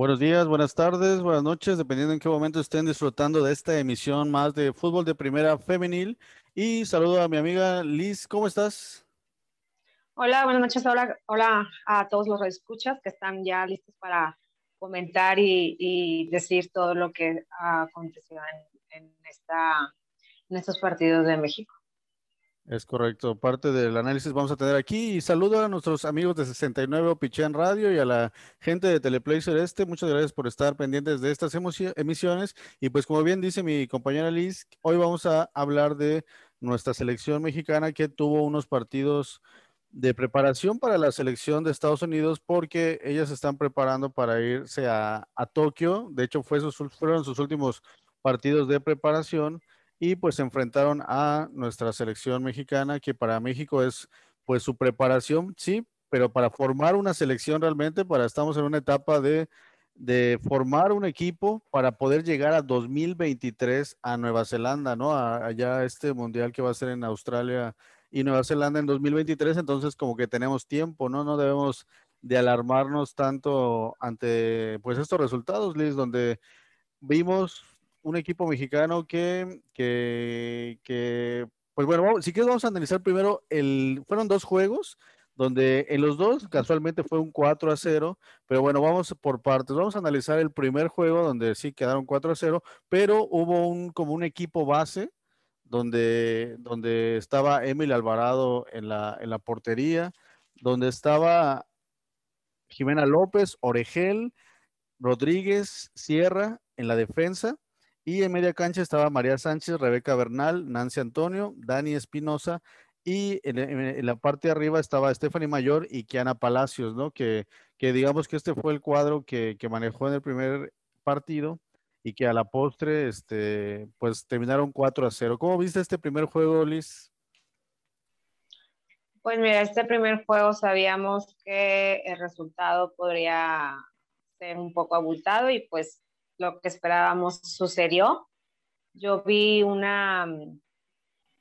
Buenos días, buenas tardes, buenas noches, dependiendo en qué momento estén disfrutando de esta emisión más de fútbol de primera femenil. Y saludo a mi amiga Liz, ¿cómo estás? Hola, buenas noches. Hola, hola a todos los escuchas que están ya listos para comentar y, decir todo lo que aconteció en, en, esta, en estos partidos de México. Es correcto. Parte del análisis vamos a tener aquí. Y saludo a nuestros amigos de 69 Pichén Radio y a la gente de Teleplay Celeste. Muchas gracias por estar pendientes de estas emisiones. Y pues como bien dice mi compañera Liz, hoy vamos a hablar de nuestra selección mexicana que tuvo unos partidos de preparación para la selección de Estados Unidos porque ellas están preparando para irse a, a Tokio. De hecho, fue sus, fueron sus últimos partidos de preparación y pues se enfrentaron a nuestra selección mexicana, que para México es pues su preparación, sí, pero para formar una selección realmente, para estamos en una etapa de, de formar un equipo para poder llegar a 2023 a Nueva Zelanda, ¿no? allá este mundial que va a ser en Australia y Nueva Zelanda en 2023, entonces como que tenemos tiempo, ¿no? No debemos de alarmarnos tanto ante pues estos resultados, Liz, donde vimos un equipo mexicano que, que, pues bueno, si quieres vamos a analizar primero, el, fueron dos juegos donde en los dos casualmente fue un 4 a 0, pero bueno, vamos por partes. Vamos a analizar el primer juego donde sí quedaron 4 a 0, pero hubo un como un equipo base donde, donde estaba Emil Alvarado en la, en la portería, donde estaba Jimena López, Oregel, Rodríguez, Sierra en la defensa y en media cancha estaba María Sánchez, Rebeca Bernal, Nancy Antonio, Dani Espinosa y en, la parte de arriba estaba Stephanie Mayor y Kiana Palacios, ¿no? Que, que digamos que este fue el cuadro que, que, manejó en el primer partido y que a la postre, este, pues terminaron 4 a 0. ¿Cómo viste este primer juego, Liz? Pues mira, este primer juego sabíamos que el resultado podría ser un poco abultado y pues lo que esperábamos sucedió. Yo vi una,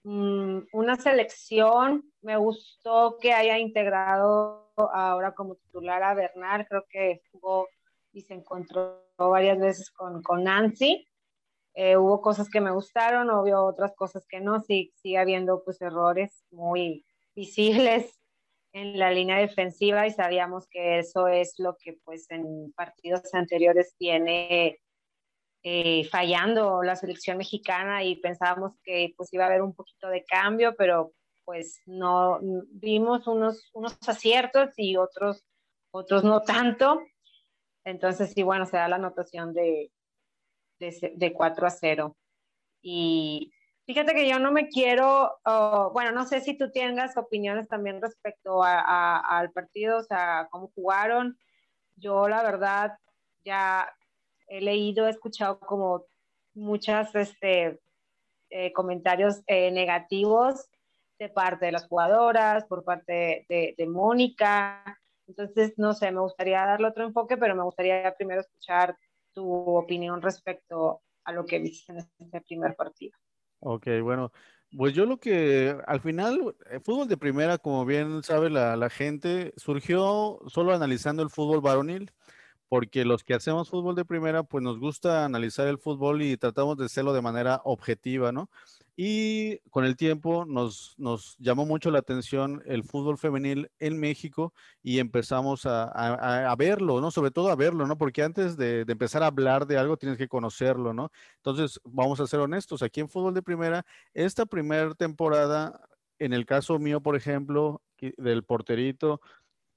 mm, una selección, me gustó que haya integrado ahora como titular a Bernard, creo que jugó y se encontró varias veces con, con Nancy. Eh, hubo cosas que me gustaron, obvio otras cosas que no, sí, sigue habiendo pues errores muy visibles en la línea defensiva y sabíamos que eso es lo que pues en partidos anteriores tiene eh, fallando la selección mexicana y pensábamos que pues iba a haber un poquito de cambio, pero pues no vimos unos, unos aciertos y otros, otros no tanto. Entonces, sí, bueno, se da la anotación de, de, de 4 a 0. Y fíjate que yo no me quiero, bueno, no sé si tú tengas opiniones también respecto al partido, o sea, cómo jugaron. Yo, la verdad, ya he leído, he escuchado como muchos este, eh, comentarios eh, negativos de parte de las jugadoras, por parte de, Mónica. Entonces, no sé, me gustaría darle otro enfoque, pero me gustaría primero escuchar tu opinión respecto a lo que viste en este primer partido. Ok, bueno, pues yo lo que al final, eh, fútbol de primera, como bien sabe la, la gente, surgió solo analizando el fútbol varonil porque los que hacemos fútbol de primera, pues nos gusta analizar el fútbol y tratamos de hacerlo de manera objetiva, ¿no? Y con el tiempo nos, llamó mucho la atención el fútbol femenil en México y empezamos a, a, verlo, ¿no? Sobre todo a verlo, ¿no? Porque antes de, de, empezar a hablar de algo tienes que conocerlo, ¿no? Entonces, vamos a ser honestos, aquí en fútbol de primera, esta primera temporada, en el caso mío, por ejemplo, del porterito,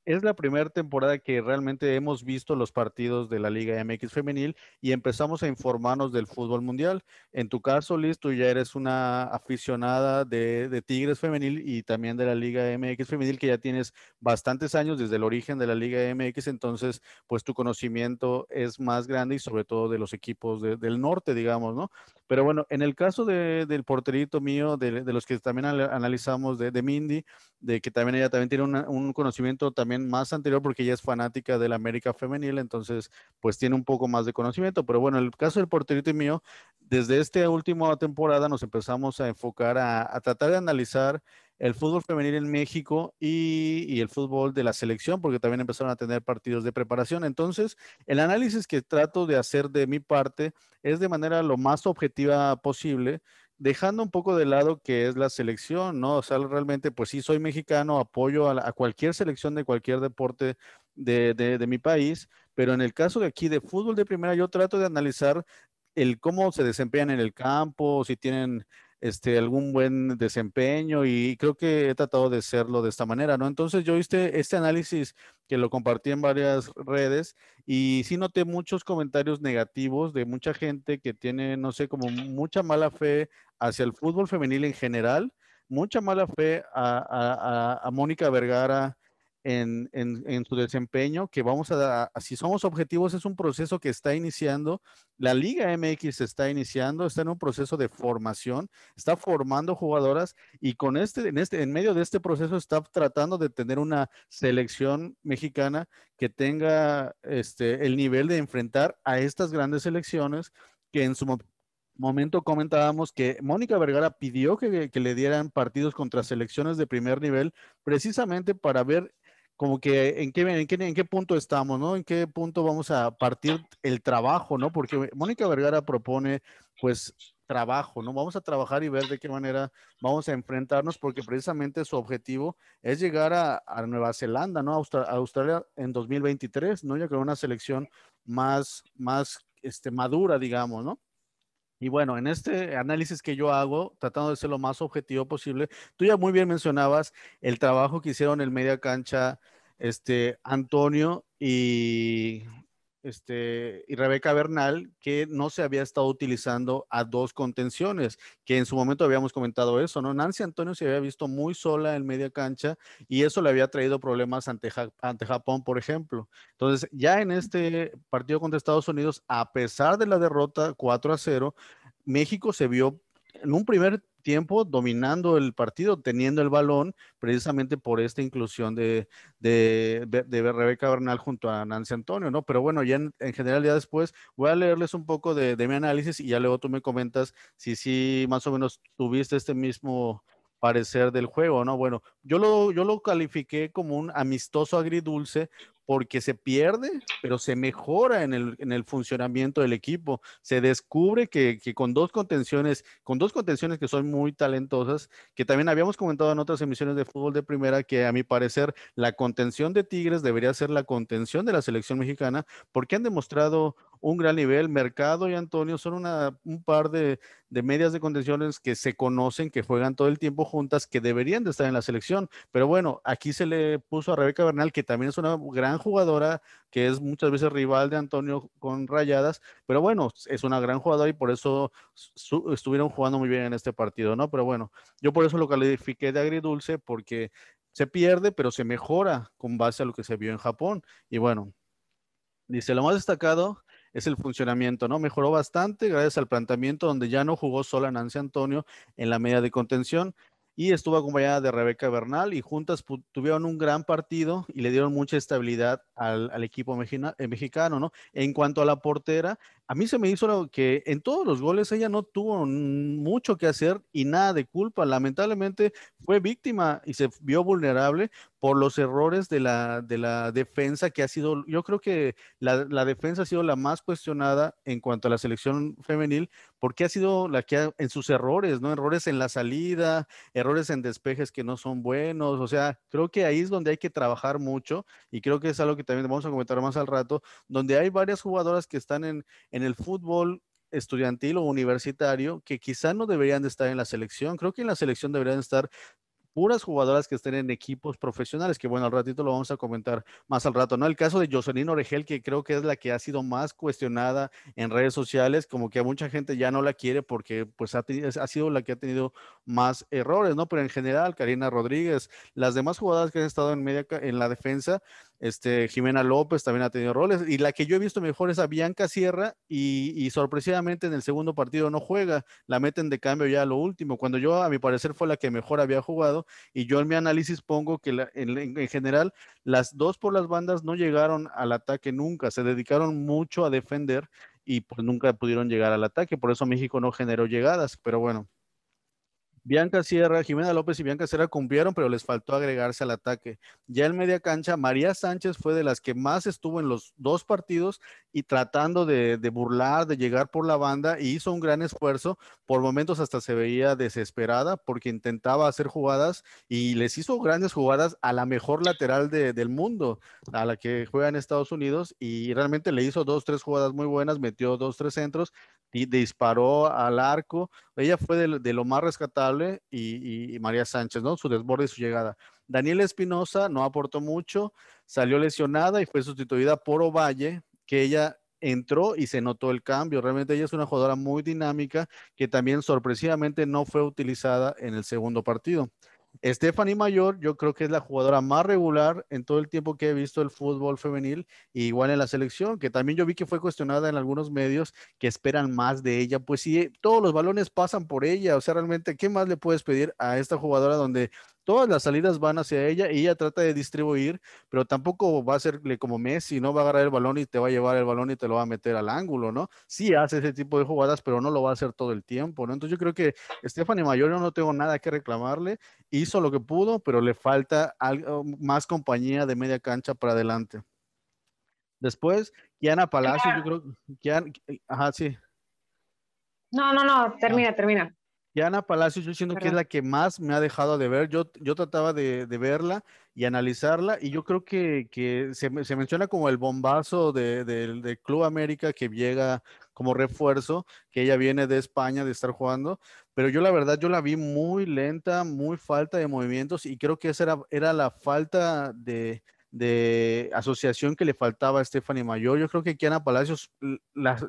es la primera temporada que realmente hemos visto los partidos de la Liga MX femenil y empezamos a informarnos del fútbol mundial. En tu caso, Liz, tú ya eres una aficionada de, Tigres femenil y también de la Liga MX femenil, que ya tienes bastantes años desde el origen de la Liga MX, entonces, pues tu conocimiento es más grande y sobre todo de los equipos del norte, digamos, ¿no? Pero bueno, en el caso del porterito mío, de, los que también analizamos de, Mindy, de que también ella también tiene un conocimiento también más anterior porque ella es fanática de la América femenil, entonces pues tiene un poco más de conocimiento. Pero bueno, el caso del porterito y mío, desde esta última temporada nos empezamos a enfocar a, tratar de analizar el fútbol femenil en México y, el fútbol de la selección, porque también empezaron a tener partidos de preparación. Entonces, el análisis que trato de hacer de mi parte es de manera lo más objetiva posible, dejando un poco de lado que es la selección, ¿no? O sea, realmente, pues sí, soy mexicano, apoyo a, cualquier selección de cualquier deporte de, de, mi país, pero en el caso de aquí de fútbol de primera, yo trato de analizar el cómo se desempeñan en el campo, si tienen este, algún buen desempeño y creo que he tratado de hacerlo de esta manera, ¿no? Entonces yo hice este análisis que lo compartí en varias redes y sí noté muchos comentarios negativos de mucha gente que tiene, no sé, como mucha mala fe hacia el fútbol femenil en general, mucha mala fe a, a Mónica Vergara, en, en, su desempeño, que vamos a, si somos objetivos, es un proceso que está iniciando, la Liga MX está iniciando, está en un proceso de formación, está formando jugadoras y con este, en este, en medio de este proceso está tratando de tener una selección mexicana que tenga este, el nivel de enfrentar a estas grandes selecciones que en su momento comentábamos que Mónica Vergara pidió que, que, le dieran partidos contra selecciones de primer nivel precisamente para ver como que en qué, en qué, en qué punto estamos, ¿no? En qué punto vamos a partir el trabajo, ¿no? Porque Mónica Vergara propone, pues, trabajo, ¿no? Vamos a trabajar y ver de qué manera vamos a enfrentarnos, porque precisamente su objetivo es llegar a, Nueva Zelanda, ¿no? A Australia en 2023, ¿no? Ya con una selección más, más este, madura, digamos, ¿no? Y bueno, en este análisis que yo hago, tratando de ser lo más objetivo posible, tú ya muy bien mencionabas el trabajo que hicieron en media cancha este, Antonio y, este, y Rebeca Bernal, que no se había estado utilizando a dos contenciones, que en su momento habíamos comentado eso, ¿no? Nancy Antonio se había visto muy sola en media cancha y eso le había traído problemas ante, ante Japón, por ejemplo. Entonces, ya en este partido contra Estados Unidos, a pesar de la derrota 4 a 0, México se vio en un primer tiempo dominando el partido, teniendo el balón, precisamente por esta inclusión de, de, de, Rebeca Bernal junto a Nancy Antonio, ¿no? Pero bueno, ya en, general, ya después voy a leerles un poco de, mi análisis y ya luego tú me comentas si sí más o menos tuviste este mismo parecer del juego, ¿no? Bueno, yo lo, yo lo califiqué como un amistoso agridulce porque se pierde, pero se mejora en el, en el funcionamiento del equipo. Se descubre que, que, con dos contenciones, con dos contenciones que son muy talentosas, que también habíamos comentado en otras emisiones de fútbol de primera, que a mi parecer la contención de Tigres debería ser la contención de la selección mexicana, porque han demostrado un gran nivel. Mercado y Antonio son una, un par de, de, medias de contenciones que se conocen, que juegan todo el tiempo juntas, que deberían de estar en la selección. Pero bueno, aquí se le puso a Rebeca Bernal, que también es una gran jugadora, que es muchas veces rival de Antonio con rayadas, pero bueno, es una gran jugadora y por eso estuvieron jugando muy bien en este partido, ¿no? Pero bueno, yo por eso lo califiqué de agridulce, porque se pierde, pero se mejora con base a lo que se vio en Japón. Y bueno, dice, lo más destacado es el funcionamiento, ¿no? Mejoró bastante gracias al planteamiento donde ya no jugó sola Nancy Antonio en la media de contención y estuvo acompañada de Rebeca Bernal y juntas tuvieron un gran partido y le dieron mucha estabilidad al, al equipo mexicano, ¿no? En cuanto a la portera, a mí se me hizo que en todos los goles ella no tuvo mucho que hacer y nada de culpa. Lamentablemente fue víctima y se vio vulnerable por los errores de la, de la defensa que ha sido, yo creo que la, la, defensa ha sido la más cuestionada en cuanto a la selección femenil, porque ha sido la que ha, en sus errores, ¿no? Errores en la salida, errores en despejes que no son buenos, o sea, creo que ahí es donde hay que trabajar mucho y creo que es algo que también vamos a comentar más al rato, donde hay varias jugadoras que están en, en el fútbol estudiantil o universitario que quizá no deberían de estar en la selección. Creo que en la selección deberían estar puras jugadoras que estén en equipos profesionales, que bueno, al ratito lo vamos a comentar más al rato, ¿no? El caso de Jocelyn Oregel, que creo que es la que ha sido más cuestionada en redes sociales, como que a mucha gente ya no la quiere porque pues ha, ha sido la que ha tenido más errores, ¿no? Pero en general, Karina Rodríguez, las demás jugadoras que han estado en media en la defensa, este, Jimena López también ha tenido roles. Y la que yo he visto mejor es a Bianca Sierra y, sorpresivamente en el segundo partido no juega. La meten de cambio ya a lo último. Cuando yo, a mi parecer, fue la que mejor había jugado. Y yo en mi análisis pongo que en, general las dos por las bandas no llegaron al ataque nunca. Se dedicaron mucho a defender y pues nunca pudieron llegar al ataque, por eso México no generó llegadas, pero bueno. Bianca Sierra, Jimena López y Bianca Sierra cumplieron, pero les faltó agregarse al ataque. Ya en media cancha, María Sánchez fue de las que más estuvo en los dos partidos y tratando de, burlar, de llegar por la banda, y hizo un gran esfuerzo. Por momentos hasta se veía desesperada porque intentaba hacer jugadas y les hizo grandes jugadas a la mejor lateral del mundo, a la que juega en Estados Unidos, y realmente le hizo dos, tres jugadas muy buenas, metió dos, tres centros, y disparó al arco. Ella fue de, lo más rescatable y, María Sánchez, ¿no? Su desborde y su llegada. Daniela Espinosa no aportó mucho, salió lesionada y fue sustituida por Ovalle, que ella entró y se notó el cambio. Realmente ella es una jugadora muy dinámica que también sorpresivamente no fue utilizada en el segundo partido. Stephanie Mayor, yo creo que es la jugadora más regular en todo el tiempo que he visto el fútbol femenil, igual en la selección, que también yo vi que fue cuestionada en algunos medios que esperan más de ella. Pues sí, todos los balones pasan por ella, o sea, realmente, ¿qué más le puedes pedir a esta jugadora donde todas las salidas van hacia ella y ella trata de distribuir, pero tampoco va a serle como Messi, no va a agarrar el balón y te va a llevar el balón y te lo va a meter al ángulo, ¿no? Sí hace ese tipo de jugadas, pero no lo va a hacer todo el tiempo, ¿no? Entonces yo creo que Stephanie Mayor yo no tengo nada que reclamarle, hizo lo que pudo, pero le falta algo más compañía de media cancha para adelante. Después, Kiana Palacio, yo creo que... Ajá, sí. No, no, no, termina, termina. Ana Palacios, yo siento que es la que más me ha dejado de ver. Yo, yo trataba de, verla y analizarla y yo creo que, se, menciona como el bombazo de, de, Club América que llega como refuerzo, que ella viene de España de estar jugando, pero yo la verdad yo la vi muy lenta, muy falta de movimientos y creo que esa era, era la falta de, de asociación que le faltaba a Stephanie Mayor. Yo creo que Kiana Palacios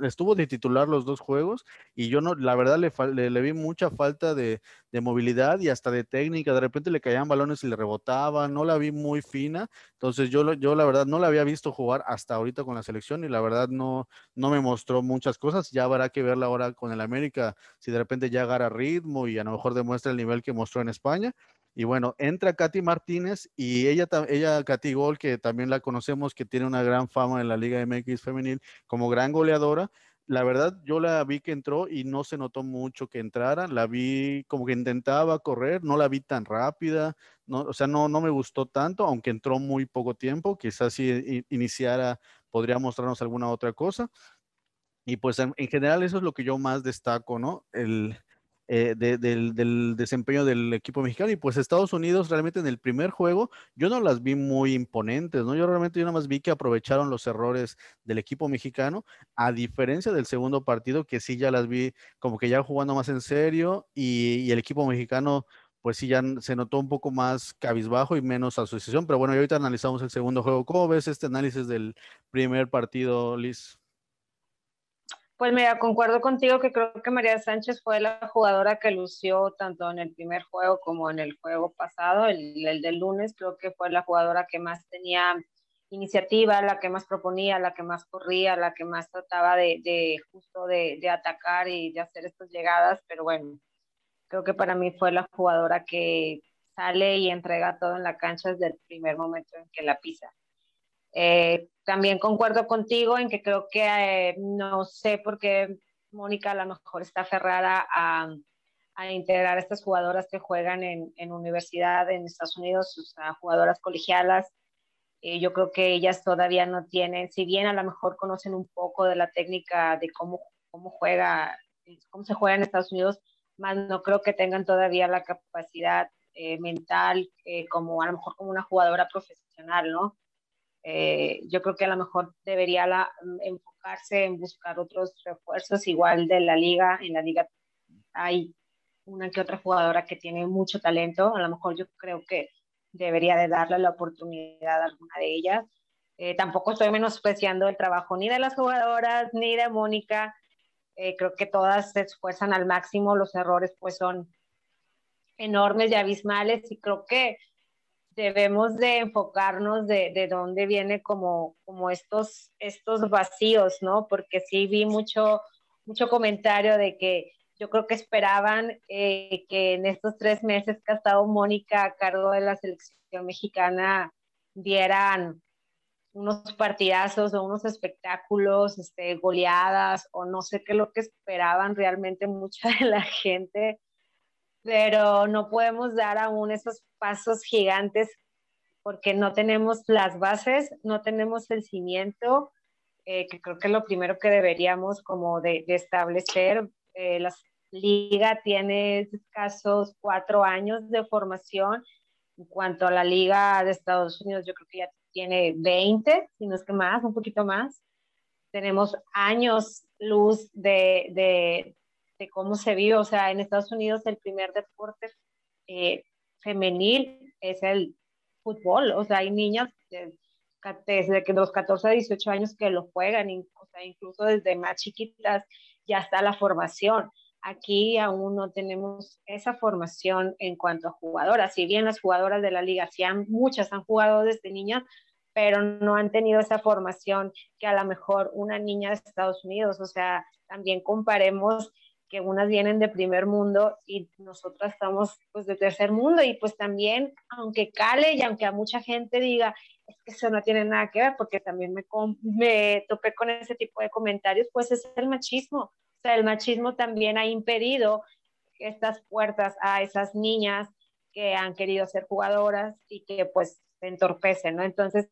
estuvo de titular los dos juegos y yo no, la verdad le, le, vi mucha falta de, movilidad y hasta de técnica. De repente le caían balones y le rebotaban, no la vi muy fina. Entonces yo, yo la verdad no la había visto jugar hasta ahorita con la selección y la verdad no, no me mostró muchas cosas. Ya habrá que verla ahora con el América, si de repente ya agarra ritmo y a lo mejor demuestra el nivel que mostró en España. Y bueno, entra Katy Martínez y ella, ella Katy Gol, que también la conocemos, que tiene una gran fama en la Liga MX femenil como gran goleadora. La verdad, yo la vi que entró y no se notó mucho que entrara. La vi como que intentaba correr, no la vi tan rápida, no, o sea, no, no me gustó tanto, aunque entró muy poco tiempo. Quizás si iniciara podría mostrarnos alguna otra cosa. Y pues en, en, general eso es lo que yo más destaco, ¿no? El, eh, del, desempeño del equipo mexicano. Y pues Estados Unidos realmente en el primer juego yo no las vi muy imponentes, ¿no? Yo realmente yo nada más vi que aprovecharon los errores del equipo mexicano, a diferencia del segundo partido que sí ya las vi como que ya jugando más en serio y, el equipo mexicano pues sí ya se notó un poco más cabizbajo y menos asociación. Pero bueno, y ahorita analizamos el segundo juego. ¿Cómo ves este análisis del primer partido, Liz? Pues mira, concuerdo contigo que creo que María Sánchez fue la jugadora que lució tanto en el primer juego como en el juego pasado, el, el del lunes, creo que fue la jugadora que más tenía iniciativa, la que más proponía, la que más corría, la que más trataba de, de justo de, de, atacar y de hacer estas llegadas, pero bueno, creo que para mí fue la jugadora que sale y entrega todo en la cancha desde el primer momento en que la pisa. Eh, también concuerdo contigo en que creo que eh, no sé por qué Mónica a lo mejor está aferrada a, a integrar a estas jugadoras que juegan en, en, universidad en Estados Unidos, o sea, jugadoras colegialas. Eh, yo creo que ellas todavía no tienen, si bien a lo mejor conocen un poco de la técnica de cómo, cómo juega, cómo se juega en Estados Unidos, más no creo que tengan todavía la capacidad mental como a lo mejor como una jugadora profesional, ¿no? Eh, yo creo que a lo mejor debería la, mm, enfocarse en buscar otros refuerzos, igual de la liga. En la liga hay una que otra jugadora que tiene mucho talento, a lo mejor yo creo que debería de darle la oportunidad a alguna de ellas. Eh, tampoco estoy menospreciando el trabajo ni de las jugadoras ni de Mónica. Eh, creo que todas se esfuerzan al máximo, los errores pues son enormes y abismales y creo que debemos de enfocarnos de, de dónde viene como, como estos, estos vacíos, ¿no? Porque sí vi mucho, mucho comentario de que yo creo que esperaban eh, que en estos tres meses que ha estado Mónica a cargo de la selección mexicana dieran unos partidazos o unos espectáculos, este, goleadas o no sé qué es lo que esperaban realmente mucha de la gente, pero no podemos dar aún esos pasos gigantes porque no tenemos las bases, no tenemos el cimiento, eh, que creo que es lo primero que deberíamos como de, establecer. Eh, la liga tiene escasos cuatro años de formación. En cuanto a la liga de Estados Unidos, yo creo que ya tiene 20, si no es que más, un poquito más. Tenemos años luz de, de, de cómo se vive. O sea, en Estados Unidos el primer deporte eh, femenil es el fútbol. O sea, hay niñas desde que los 14 a 18 años que lo juegan, o sea, incluso desde más chiquitas ya está la formación. Aquí aún no tenemos esa formación en cuanto a jugadoras. Si bien las jugadoras de la liga, sí han, muchas han jugado desde niñas, pero no han tenido esa formación que a lo mejor una niña de Estados Unidos, o sea, también comparemos que unas vienen de primer mundo y nosotras estamos pues de tercer mundo y pues también, aunque cale y aunque a mucha gente diga, es que eso no tiene nada que ver, porque también me, me topé con ese tipo de comentarios, pues es el machismo sea, el machismo también ha impedido estas puertas a esas niñas que han querido ser jugadoras y que pues se entorpecen, ¿no? Entonces,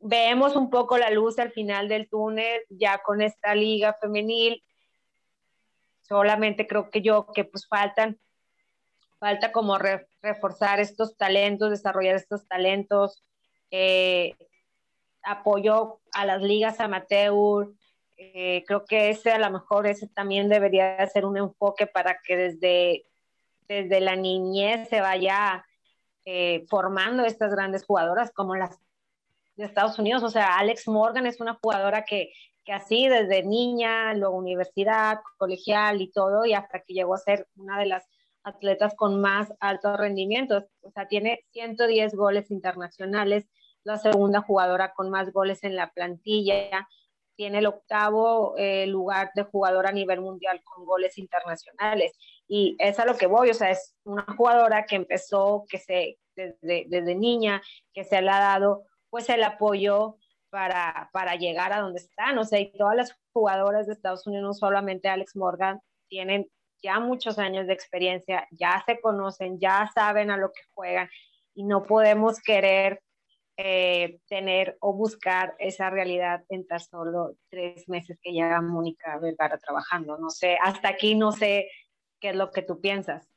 vemos un poco la luz al final del túnel ya con esta liga femenil. Solamente creo que yo que pues faltan, falta como reforzar estos talentos, desarrollar estos talentos, eh, apoyo a las ligas amateur, eh, creo que ese a lo mejor ese también debería ser un enfoque para que desde, desde la niñez se vaya eh, formando estas grandes jugadoras como las de Estados Unidos. O sea, Alex Morgan es una jugadora que, que así desde niña, luego universidad, colegial y todo, y hasta que llegó a ser una de las atletas con más altos rendimientos. O sea, tiene 110 goles internacionales, la segunda jugadora con más goles en la plantilla tiene el octavo eh, lugar de jugador a nivel mundial con goles internacionales. Y es a lo que voy, o sea, es una jugadora que empezó, que se, desde, desde niña, que se le ha dado pues el apoyo para, para llegar a donde están. O sea, y todas las jugadoras de Estados Unidos, no solamente Alex Morgan, tienen ya muchos años de experiencia, ya se conocen, ya saben a lo que juegan y no podemos querer eh, tener o buscar esa realidad en tan solo tres meses que lleva Mónica Vergara trabajando. No sé, hasta aquí no sé qué es lo que tú piensas.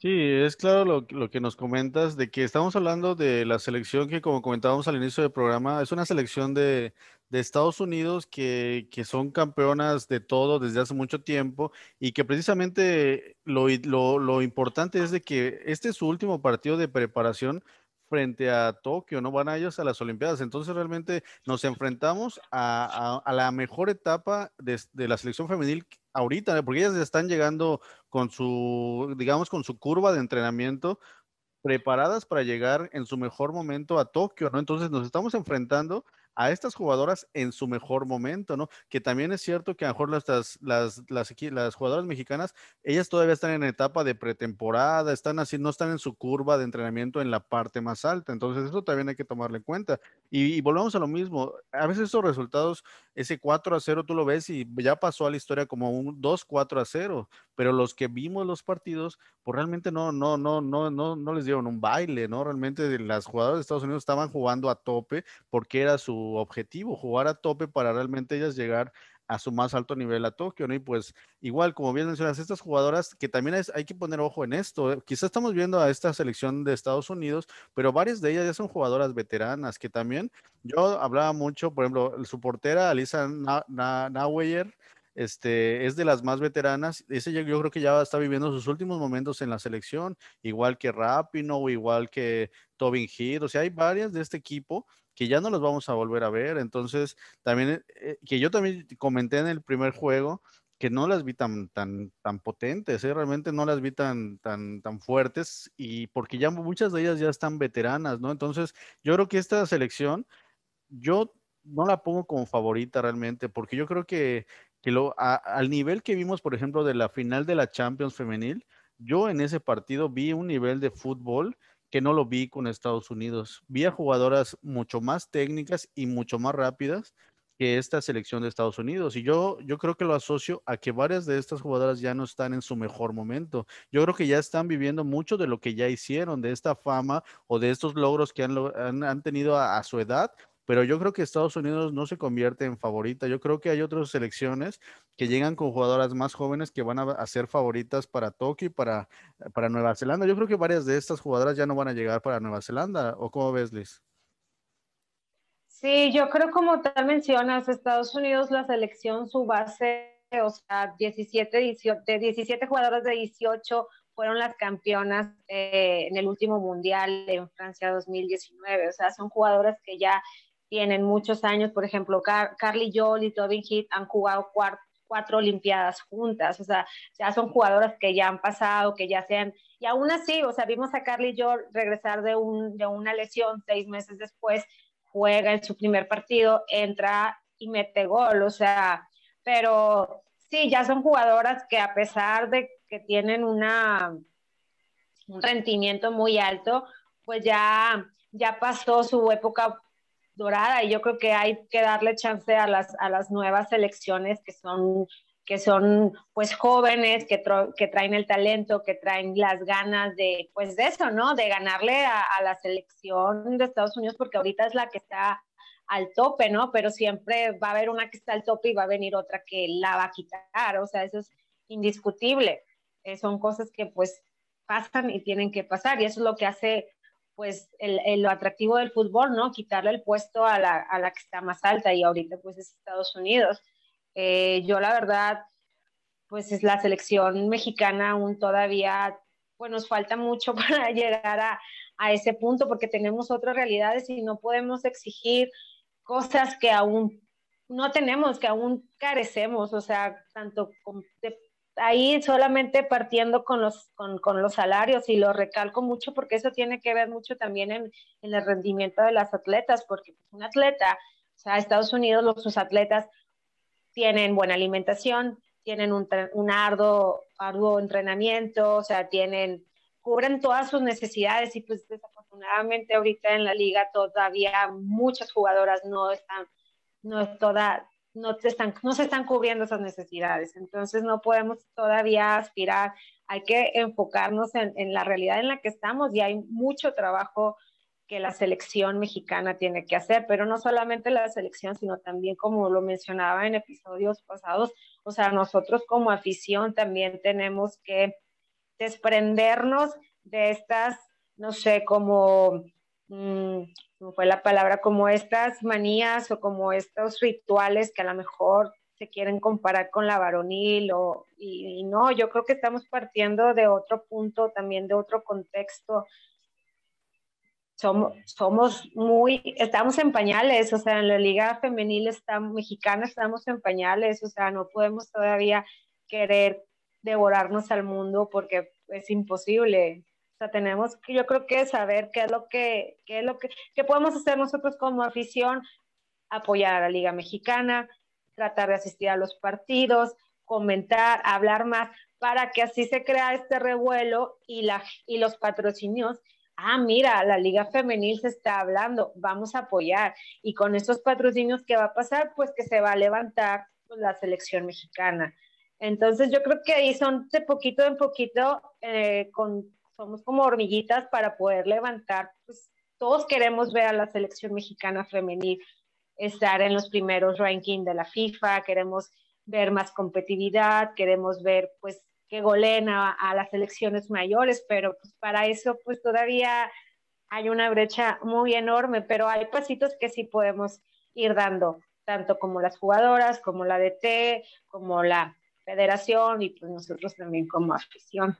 Sí, es claro lo, lo, que nos comentas de que estamos hablando de la selección que, como comentábamos al inicio del programa, es una selección de, de Estados Unidos que, que, son campeonas de todo desde hace mucho tiempo y que precisamente lo, lo, lo importante es de que este es su último partido de preparación frente a Tokio, ¿no? Van a ellos a las Olimpiadas. Entonces realmente nos enfrentamos a, la mejor etapa de, de, la selección femenil ahorita, porque ellas están llegando con su, digamos, con su curva de entrenamiento preparadas para llegar en su mejor momento a Tokio, ¿no? Entonces nos estamos enfrentando a estas jugadoras en su mejor momento, ¿no? Que también es cierto que a lo mejor las, las, las, las, jugadoras mexicanas, ellas todavía están en etapa de pretemporada, están así, no están en su curva de entrenamiento en la parte más alta, entonces eso también hay que tomarle en cuenta. Y, volvemos a lo mismo, a veces esos resultados, ese 4 a 0, tú lo ves y ya pasó a la historia como un 2, 4 a 0, pero los que vimos los partidos, pues realmente no, no, no, no, no, no les dieron un baile, ¿no? Realmente las jugadoras de Estados Unidos estaban jugando a tope porque era su objetivo, jugar a tope para realmente ellas llegar a su más alto nivel a Tokio, ¿no? Y pues igual, como bien mencionas, estas jugadoras que también hay que poner ojo en esto, ¿eh? quizás estamos viendo a esta selección de Estados Unidos, pero varias de ellas ya son jugadoras veteranas que también, yo hablaba mucho, por ejemplo, su portera, Alisa Nauweyer, este, es de las más veteranas. Ese yo, creo que ya está viviendo sus últimos momentos en la selección, igual que Rapino, igual que Tobin Heath. O sea, hay varias de este equipo que ya no las vamos a volver a ver. Entonces, también, eh, que yo también comenté en el primer juego, que no las vi tan, tan, tan potentes, ¿eh? realmente no las vi tan, tan, tan fuertes y porque ya muchas de ellas ya están veteranas, ¿no? Entonces, yo creo que esta selección, yo no la pongo como favorita realmente, porque yo creo que, que lo, al nivel que vimos, por ejemplo, de la final de la Champions femenil, yo en ese partido vi un nivel de fútbol que no lo vi con Estados Unidos. Vi a jugadoras mucho más técnicas y mucho más rápidas que esta selección de Estados Unidos. Y yo, yo creo que lo asocio a que varias de estas jugadoras ya no están en su mejor momento. Yo creo que ya están viviendo mucho de lo que ya hicieron, de esta fama o de estos logros que han, han, tenido a, su edad. Pero yo creo que Estados Unidos no se convierte en favorita. Yo creo que hay otras selecciones que llegan con jugadoras más jóvenes que van a, a ser favoritas para Tokio y para, para Nueva Zelanda. Yo creo que varias de estas jugadoras ya no van a llegar para Nueva Zelanda. ¿O cómo ves, Liz? Sí, yo creo como tal mencionas, Estados Unidos, la selección, su base, o sea, 17, 18, de 17 jugadoras de 18 fueron las campeonas eh, en el último mundial en Francia 2019. O sea, son jugadoras que ya tienen muchos años. Por ejemplo, Carly Joel y Tobin Heath han jugado cuatro Olimpiadas juntas. O sea, ya son jugadoras que ya han pasado, que ya sean. Y aún así, o sea, vimos a Carly Joel regresar de, un, de una lesión seis meses después juega en su primer partido, entra y mete gol, o sea, pero sí, ya son jugadoras que a pesar de que tienen una, un rendimiento muy alto, pues ya, ya pasó su época dorada y yo creo que hay que darle chance a las, a las nuevas selecciones que son que son pues jóvenes, que, que, traen el talento, que traen las ganas de, pues de eso, ¿no? De ganarle a, la selección de Estados Unidos, porque ahorita es la que está al tope, ¿no? Pero siempre va a haber una que está al tope y va a venir otra que la va a quitar, o sea, eso es indiscutible. Eh, son cosas que pues pasan y tienen que pasar y eso es lo que hace pues el, el, lo atractivo del fútbol, ¿no? Quitarle el puesto a la, a la que está más alta y ahorita pues es Estados Unidos. Eh, yo la verdad, pues es la selección mexicana aún todavía, pues nos falta mucho para llegar a, a ese punto porque tenemos otras realidades y no podemos exigir cosas que aún no tenemos, que aún carecemos, o sea, tanto ahí solamente partiendo con los, con, con, los salarios y lo recalco mucho porque eso tiene que ver mucho también en, el rendimiento de las atletas, porque un atleta, o sea, Estados Unidos, los, sus atletas tienen buena alimentación, tienen un, un arduo, arduo entrenamiento, o sea, tienen, cubren todas sus necesidades y pues desafortunadamente ahorita en la liga todavía muchas jugadoras no están, no toda, no, están, no se están cubriendo esas necesidades. Entonces no podemos todavía aspirar, hay que enfocarnos en, en la realidad en la que estamos y hay mucho trabajo que la selección mexicana tiene que hacer, pero no solamente la selección, sino también como lo mencionaba en episodios pasados, o sea, nosotros como afición también tenemos que desprendernos de estas, no sé, como, mmm, fue la palabra, como estas manías o como estos rituales que a lo mejor se quieren comparar con la varonil o, y, y no, yo creo que estamos partiendo de otro punto, también de otro contexto, somos, somos muy, estamos en pañales, o sea, en la liga femenil está, mexicana estamos en pañales, o sea, no podemos todavía querer devorarnos al mundo porque es imposible. O sea, tenemos yo creo que saber qué es lo que, qué es lo que, qué podemos hacer nosotros como afición, apoyar a la liga mexicana, tratar de asistir a los partidos, comentar, hablar más, para que así se crea este revuelo y, la, y los patrocinios ah, mira, la liga femenil se está hablando, vamos a apoyar. Y con estos patrocinios, ¿qué va a pasar? Pues que se va a levantar pues, la selección mexicana. Entonces yo creo que ahí son de poquito en poquito, eh, con, somos como hormiguitas para poder levantar. Pues todos queremos ver a la selección mexicana femenil estar en los primeros rankings de la FIFA, queremos ver más competitividad, queremos ver pues que goleen a, las selecciones mayores, pero pues para eso pues todavía hay una brecha muy enorme, pero hay pasitos que sí podemos ir dando, tanto como las jugadoras, como la DT, como la federación y pues nosotros también como afición.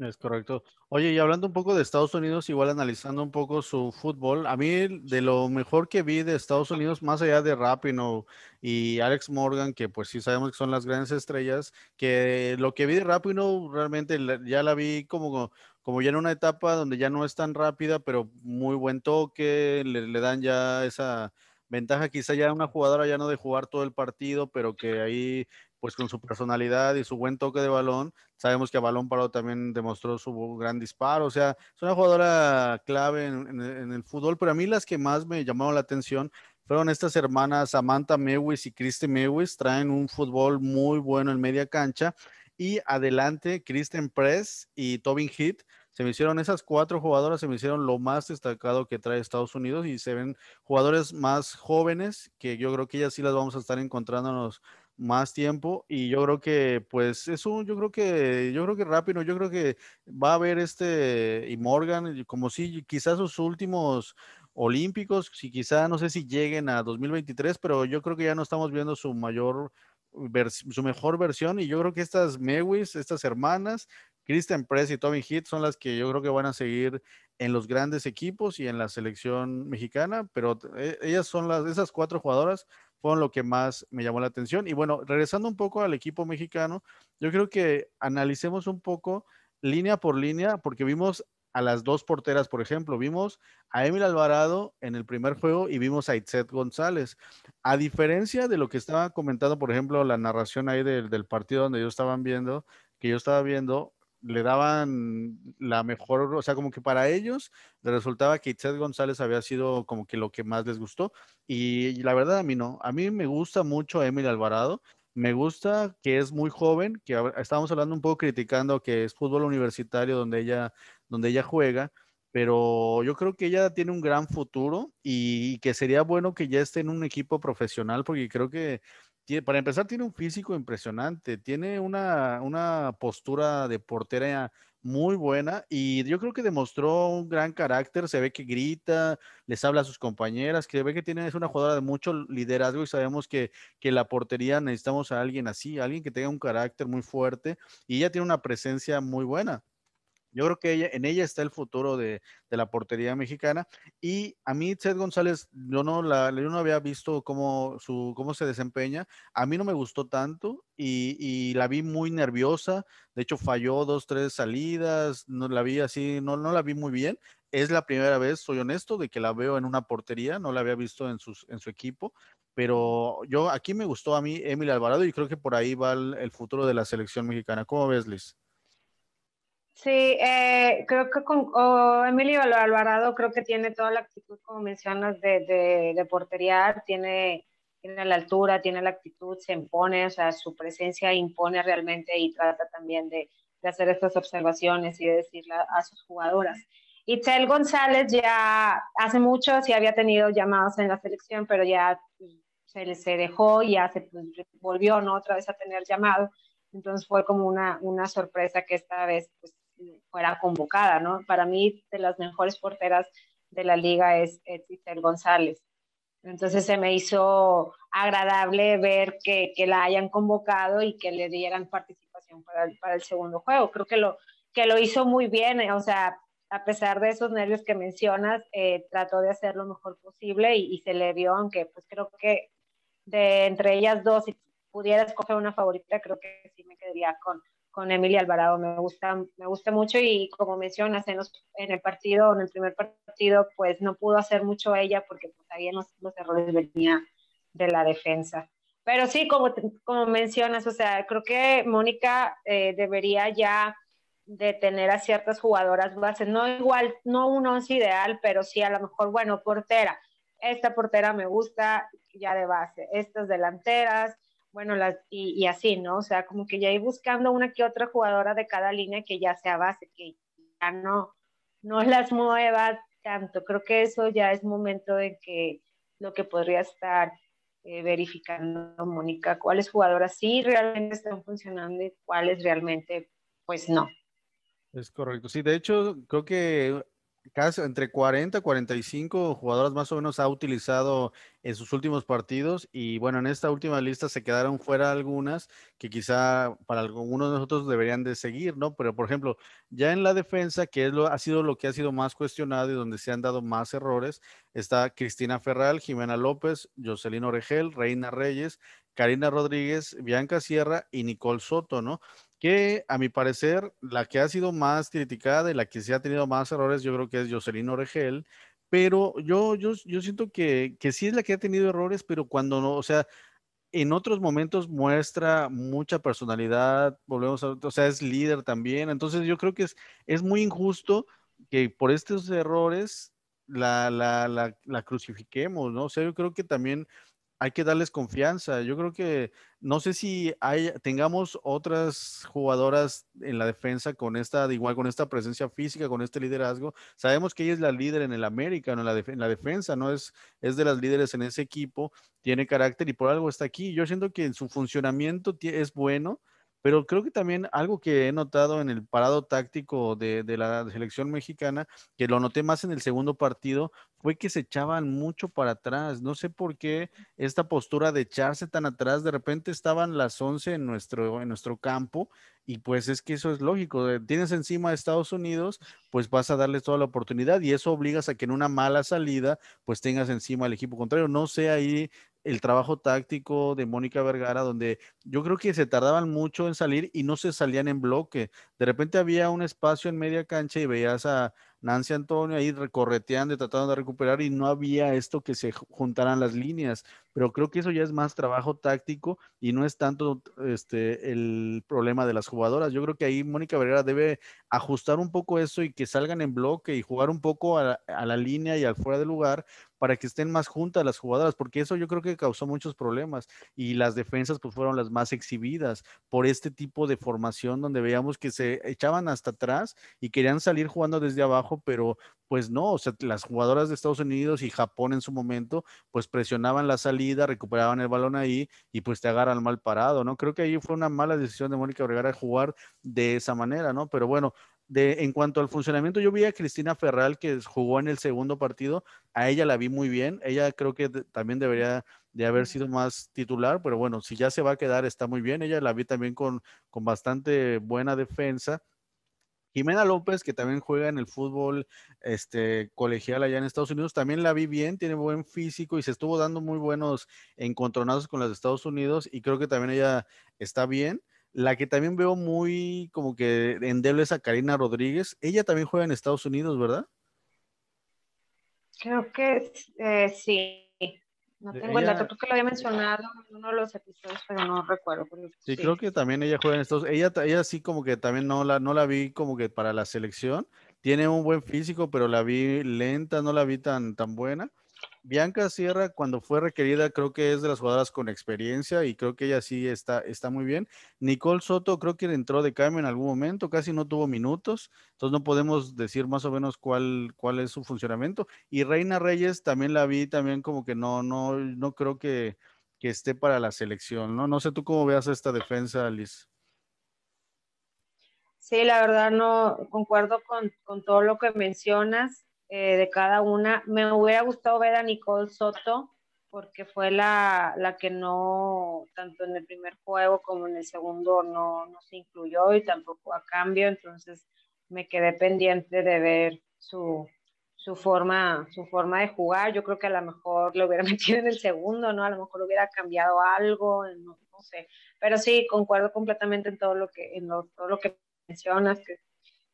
Es correcto. Oye, y hablando un poco de Estados Unidos, igual analizando un poco su fútbol, a mí de lo mejor que vi de Estados Unidos, más allá de Rapino y Alex Morgan, que pues sí sabemos que son las grandes estrellas, que lo que vi de Rapino realmente ya la vi como, como ya en una etapa donde ya no es tan rápida, pero muy buen toque, le, le dan ya esa ventaja, quizá ya una jugadora ya no de jugar todo el partido, pero que ahí pues con su personalidad y su buen toque de balón. Sabemos que a balón parado también demostró su gran disparo, o sea, es una jugadora clave en, en el fútbol, pero a mí las que más me llamaron la atención fueron estas hermanas Samantha Mewis y Kristen Mewis, traen un fútbol muy bueno en media cancha. Y adelante, Kristen Press y Tobin Heath se me hicieron esas cuatro jugadoras, se me hicieron lo más destacado que trae Estados Unidos y se ven jugadores más jóvenes que yo creo que ellas sí las vamos a estar encontrándonos más tiempo y yo creo que pues eso yo creo que yo creo que rápido yo creo que va a haber este y Morgan como si quizás sus últimos olímpicos, si quizá no sé si lleguen a 2023, pero yo creo que ya no estamos viendo su mayor su mejor versión y yo creo que estas Mewis, estas hermanas, Kristen Press y Tommy Heath son las que yo creo que van a seguir en los grandes equipos y en la selección mexicana, pero eh, ellas son las, esas cuatro jugadoras fueron lo que más me llamó la atención. Y bueno, regresando un poco al equipo mexicano, yo creo que analicemos un poco línea por línea, porque vimos a las dos porteras, por ejemplo. Vimos a Emil Alvarado en el primer juego y vimos a Itzet González. A diferencia de lo que estaba comentando, por ejemplo, la narración ahí del, del partido donde yo estaba viendo, que yo estaba viendo, le daban la mejor, o sea, como que para ellos le resultaba que Itzet González había sido como que lo que más les gustó. Y, la verdad a mí no, a mí me gusta mucho Emil Alvarado. Me gusta que es muy joven, que estábamos hablando un poco criticando que es fútbol universitario donde ella donde ella juega, pero yo creo que ella tiene un gran futuro y, que sería bueno que ya esté en un equipo profesional porque creo que para empezar tiene un físico impresionante, tiene una, una postura de portera muy buena y yo creo que demostró un gran carácter, se ve que grita, les habla a sus compañeras, que ve que tiene, es una jugadora de mucho liderazgo y sabemos que, que la portería necesitamos a alguien así, alguien que tenga un carácter muy fuerte y ella tiene una presencia muy buena. Yo creo que ella, en ella está el futuro de, la portería mexicana. Y a mí, Seth González, yo no, la, yo no había visto cómo, su, cómo se desempeña. A mí no me gustó tanto y, la vi muy nerviosa. De hecho, falló dos, tres salidas. No la vi así, no, no la vi muy bien. Es la primera vez, soy honesto, de que la veo en una portería. No la había visto en, sus, en su equipo. Pero yo aquí me gustó a mí Emily Alvarado y creo que por ahí va el, el futuro de la selección mexicana. ¿Cómo ves, Liz? Sí, eh, creo que con oh, Emilio Alvarado creo que tiene toda la actitud, como mencionas, de, de, de porteriar, tiene, tiene la altura, tiene la actitud, se impone, o sea, su presencia impone realmente y trata también de, de hacer estas observaciones y de decirle a, sus jugadoras. Itzel González ya hace mucho sí había tenido llamados en la selección, pero ya se, se dejó y ya se pues, volvió ¿no? otra vez a tener llamado. Entonces fue como una, una sorpresa que esta vez pues, fuera convocada, ¿no? Para mí, de las mejores porteras de la liga es Edith González. Entonces se me hizo agradable ver que, que, la hayan convocado y que le dieran participación para el, segundo juego. Creo que lo, que lo hizo muy bien, o sea, a pesar de esos nervios que mencionas, eh, trató de hacer lo mejor posible y, y, se le vio, aunque pues creo que de entre ellas dos, si pudiera escoger una favorita, creo que sí me quedaría con, con Emilia Alvarado. Me gusta, me gusta mucho y como mencionas, en, el partido, en el primer partido, pues no pudo hacer mucho ella porque pues, los errores venía de la defensa. Pero sí, como, como mencionas, o sea, creo que Mónica eh, debería ya de tener a ciertas jugadoras bases, no igual, no un once ideal, pero sí a lo mejor, bueno, portera. Esta portera me gusta ya de base, estas delanteras, bueno, las, y, así, ¿no? O sea, como que ya ir buscando una que otra jugadora de cada línea que ya sea base, que ya no, no las mueva tanto. Creo que eso ya es momento de que lo que podría estar eh, verificando Mónica, cuáles jugadoras sí realmente están funcionando y cuáles realmente, pues no. Es correcto. Sí, de hecho, creo que casi entre 40 y 45 jugadoras más o menos ha utilizado en sus últimos partidos y bueno, en esta última lista se quedaron fuera algunas que quizá para algunos de nosotros deberían de seguir, ¿no? Pero por ejemplo, ya en la defensa, que es lo, ha sido lo que ha sido más cuestionado y donde se han dado más errores, está Cristina Ferral, Jimena López, Jocelyn Oregel, Reina Reyes, Karina Rodríguez, Bianca Sierra y Nicole Soto, ¿no? Que a mi parecer la que ha sido más criticada y la que se ha tenido más errores, yo creo que es Jocelyn Oregel, pero yo, yo, yo siento que, que sí es la que ha tenido errores, pero cuando no, o sea, en otros momentos muestra mucha personalidad, volvemos a, o sea, es líder también, entonces yo creo que es, es muy injusto que por estos errores la, la, la, la crucifiquemos, ¿no? O sea, yo creo que también hay que darles confianza. Yo creo que no sé si hay, tengamos otras jugadoras en la defensa con esta, igual con esta presencia física, con este liderazgo. Sabemos que ella es la líder en el América, en la, en la defensa, ¿no? Es, es de las líderes en ese equipo, tiene carácter y por algo está aquí. Yo siento que su funcionamiento es bueno pero creo que también algo que he notado en el parado táctico de, la selección mexicana, que lo noté más en el segundo partido, fue que se echaban mucho para atrás. No sé por qué esta postura de echarse tan atrás, de repente estaban las 11 en nuestro, en nuestro campo y pues es que eso es lógico. Eh, tienes encima a Estados Unidos, pues vas a darles toda la oportunidad y eso obligas a que en una mala salida, pues tengas encima al equipo contrario. No sé ahí el trabajo táctico de Mónica Vergara, donde yo creo que se tardaban mucho en salir y no se salían en bloque. De repente había un espacio en media cancha y veías a Nancy Antonio ahí recorreteando tratando de recuperar y no había esto que se juntaran las líneas. Pero creo que eso ya es más trabajo táctico y no es tanto este, el problema de las jugadoras. Yo creo que ahí Mónica Vergara debe ajustar un poco eso y que salgan en bloque y jugar un poco a, a la línea y al fuera de lugar para que estén más juntas las jugadoras, porque eso yo creo que causó muchos problemas y las defensas pues fueron las más exhibidas por este tipo de formación donde veíamos que se echaban hasta atrás y querían salir jugando desde abajo, pero pues no, o sea, las jugadoras de Estados Unidos y Japón en su momento pues presionaban la salida, recuperaban el balón ahí y pues te agarran mal parado, ¿no? Creo que ahí fue una mala decisión de Mónica Vergara jugar de esa manera, ¿no? Pero bueno, en cuanto al funcionamiento, yo vi a Cristina Ferral que jugó en el segundo partido, a ella la vi muy bien, ella creo que también debería de haber sido más titular, pero bueno, si ya se va a quedar está muy bien, ella la vi también con, con bastante buena defensa. Jimena López, que también juega en el fútbol este, colegial allá en Estados Unidos, también la vi bien, tiene buen físico y se estuvo dando muy buenos encontronazos con las de Estados Unidos y creo que también ella está bien. La que también veo muy como que endeble es a Karina Rodríguez. Ella también juega en Estados Unidos, ¿verdad? Creo que eh, sí. No tengo el dato, creo que lo había mencionado en uno de los episodios, pero no recuerdo. sí, creo que también ella juega en Estados Unidos. Ella, ella sí como que también no la, no la vi como que para la selección. Tiene un buen físico, pero la vi lenta, no la vi tan, tan buena. Bianca Sierra, cuando fue requerida, creo que es de las jugadoras con experiencia y creo que ella sí está, está muy bien. Nicole Soto, creo que entró de cambio en algún momento, casi no tuvo minutos, entonces no podemos decir más o menos cuál, cuál es su funcionamiento. Y Reina Reyes también la vi, también como que no, no, no creo que, que esté para la selección, ¿no? No sé tú cómo veas esta defensa, Liz. Sí, la verdad no concuerdo con, con todo lo que mencionas. Eh, de cada una. Me hubiera gustado ver a Nicole Soto porque fue la, la, que no, tanto en el primer juego como en el segundo, no, no se incluyó y tampoco a cambio, entonces me quedé pendiente de ver su, su, forma, su forma de jugar. Yo creo que a lo mejor lo hubiera metido en el segundo, ¿no? A lo mejor hubiera cambiado algo, no, no sé. Pero sí, concuerdo completamente en todo lo que, en todo lo que mencionas, que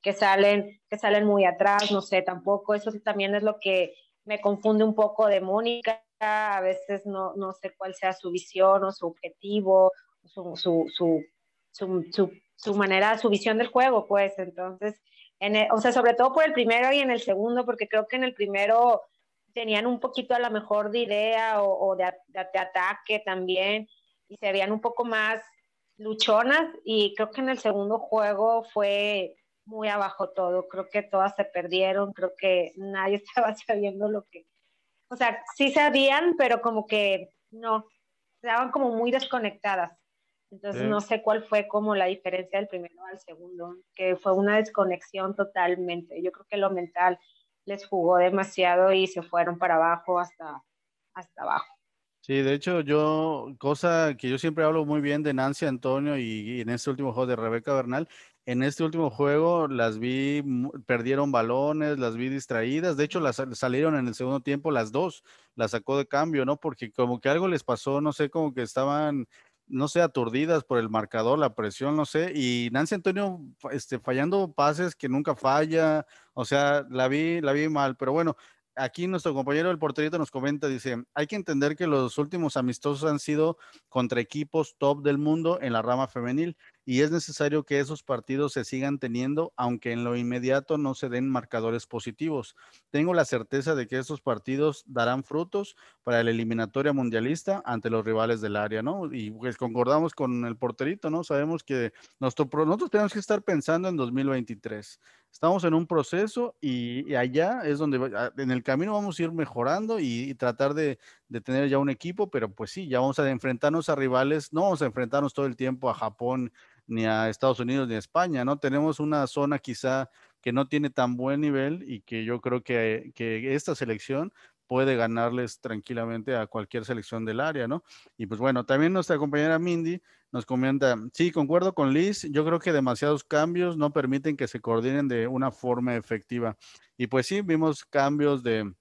que salen, que salen muy atrás, no sé, tampoco. Eso también es lo que me confunde un poco de Mónica. A veces no, no sé cuál sea su visión o su objetivo, su, su, su, su, su manera, su visión del juego, pues. Entonces, en o sea, sobre todo por el primero y en el segundo, porque creo que en el primero tenían un poquito a lo mejor de idea o, de, de, ataque también y se veían un poco más luchonas y creo que en el segundo juego fue muy abajo todo. Creo que todas se perdieron, creo que nadie estaba sabiendo lo que, o sea, sí sabían, pero como que no, estaban como muy desconectadas. Entonces no sé cuál fue como la diferencia del primero al segundo, que fue una desconexión totalmente. Yo creo que lo mental les jugó demasiado y se fueron para abajo hasta, hasta abajo. Sí, de hecho, yo, cosa que yo siempre hablo muy bien de Nancy Antonio y, y en este último juego de Rebeca Bernal, en este último juego las vi, perdieron balones, las vi distraídas. De hecho, las salieron en el segundo tiempo las dos, las sacó de cambio, ¿no? Porque como que algo les pasó, no sé, como que estaban, no sé, aturdidas por el marcador, la presión, no sé. Y Nancy Antonio, este, fallando pases que nunca falla. O sea, la vi, la vi mal. Pero bueno, aquí nuestro compañero el porterito nos comenta, dice, hay que entender que los últimos amistosos han sido contra equipos top del mundo en la rama femenil y es necesario que esos partidos se sigan teniendo, aunque en lo inmediato no se den marcadores positivos. Tengo la certeza de que esos partidos darán frutos para la eliminatoria mundialista ante los rivales del área, ¿no? Y pues concordamos con el porterito, ¿no? Sabemos que nuestro, nosotros tenemos que estar pensando en 2023. Estamos en un proceso y, allá es donde en el camino vamos a ir mejorando y, tratar de, de, tener ya un equipo, pero pues sí, ya vamos a enfrentarnos a rivales, no vamos a enfrentarnos todo el tiempo a Japón ni a Estados Unidos ni a España, ¿no? Tenemos una zona quizá que no tiene tan buen nivel y que yo creo que, que esta selección puede ganarles tranquilamente a cualquier selección del área, ¿no? Y pues bueno, también nuestra compañera Mindy nos comenta, sí, concuerdo con Liz, yo creo que demasiados cambios no permiten que se coordinen de una forma efectiva. Y pues sí, vimos cambios de,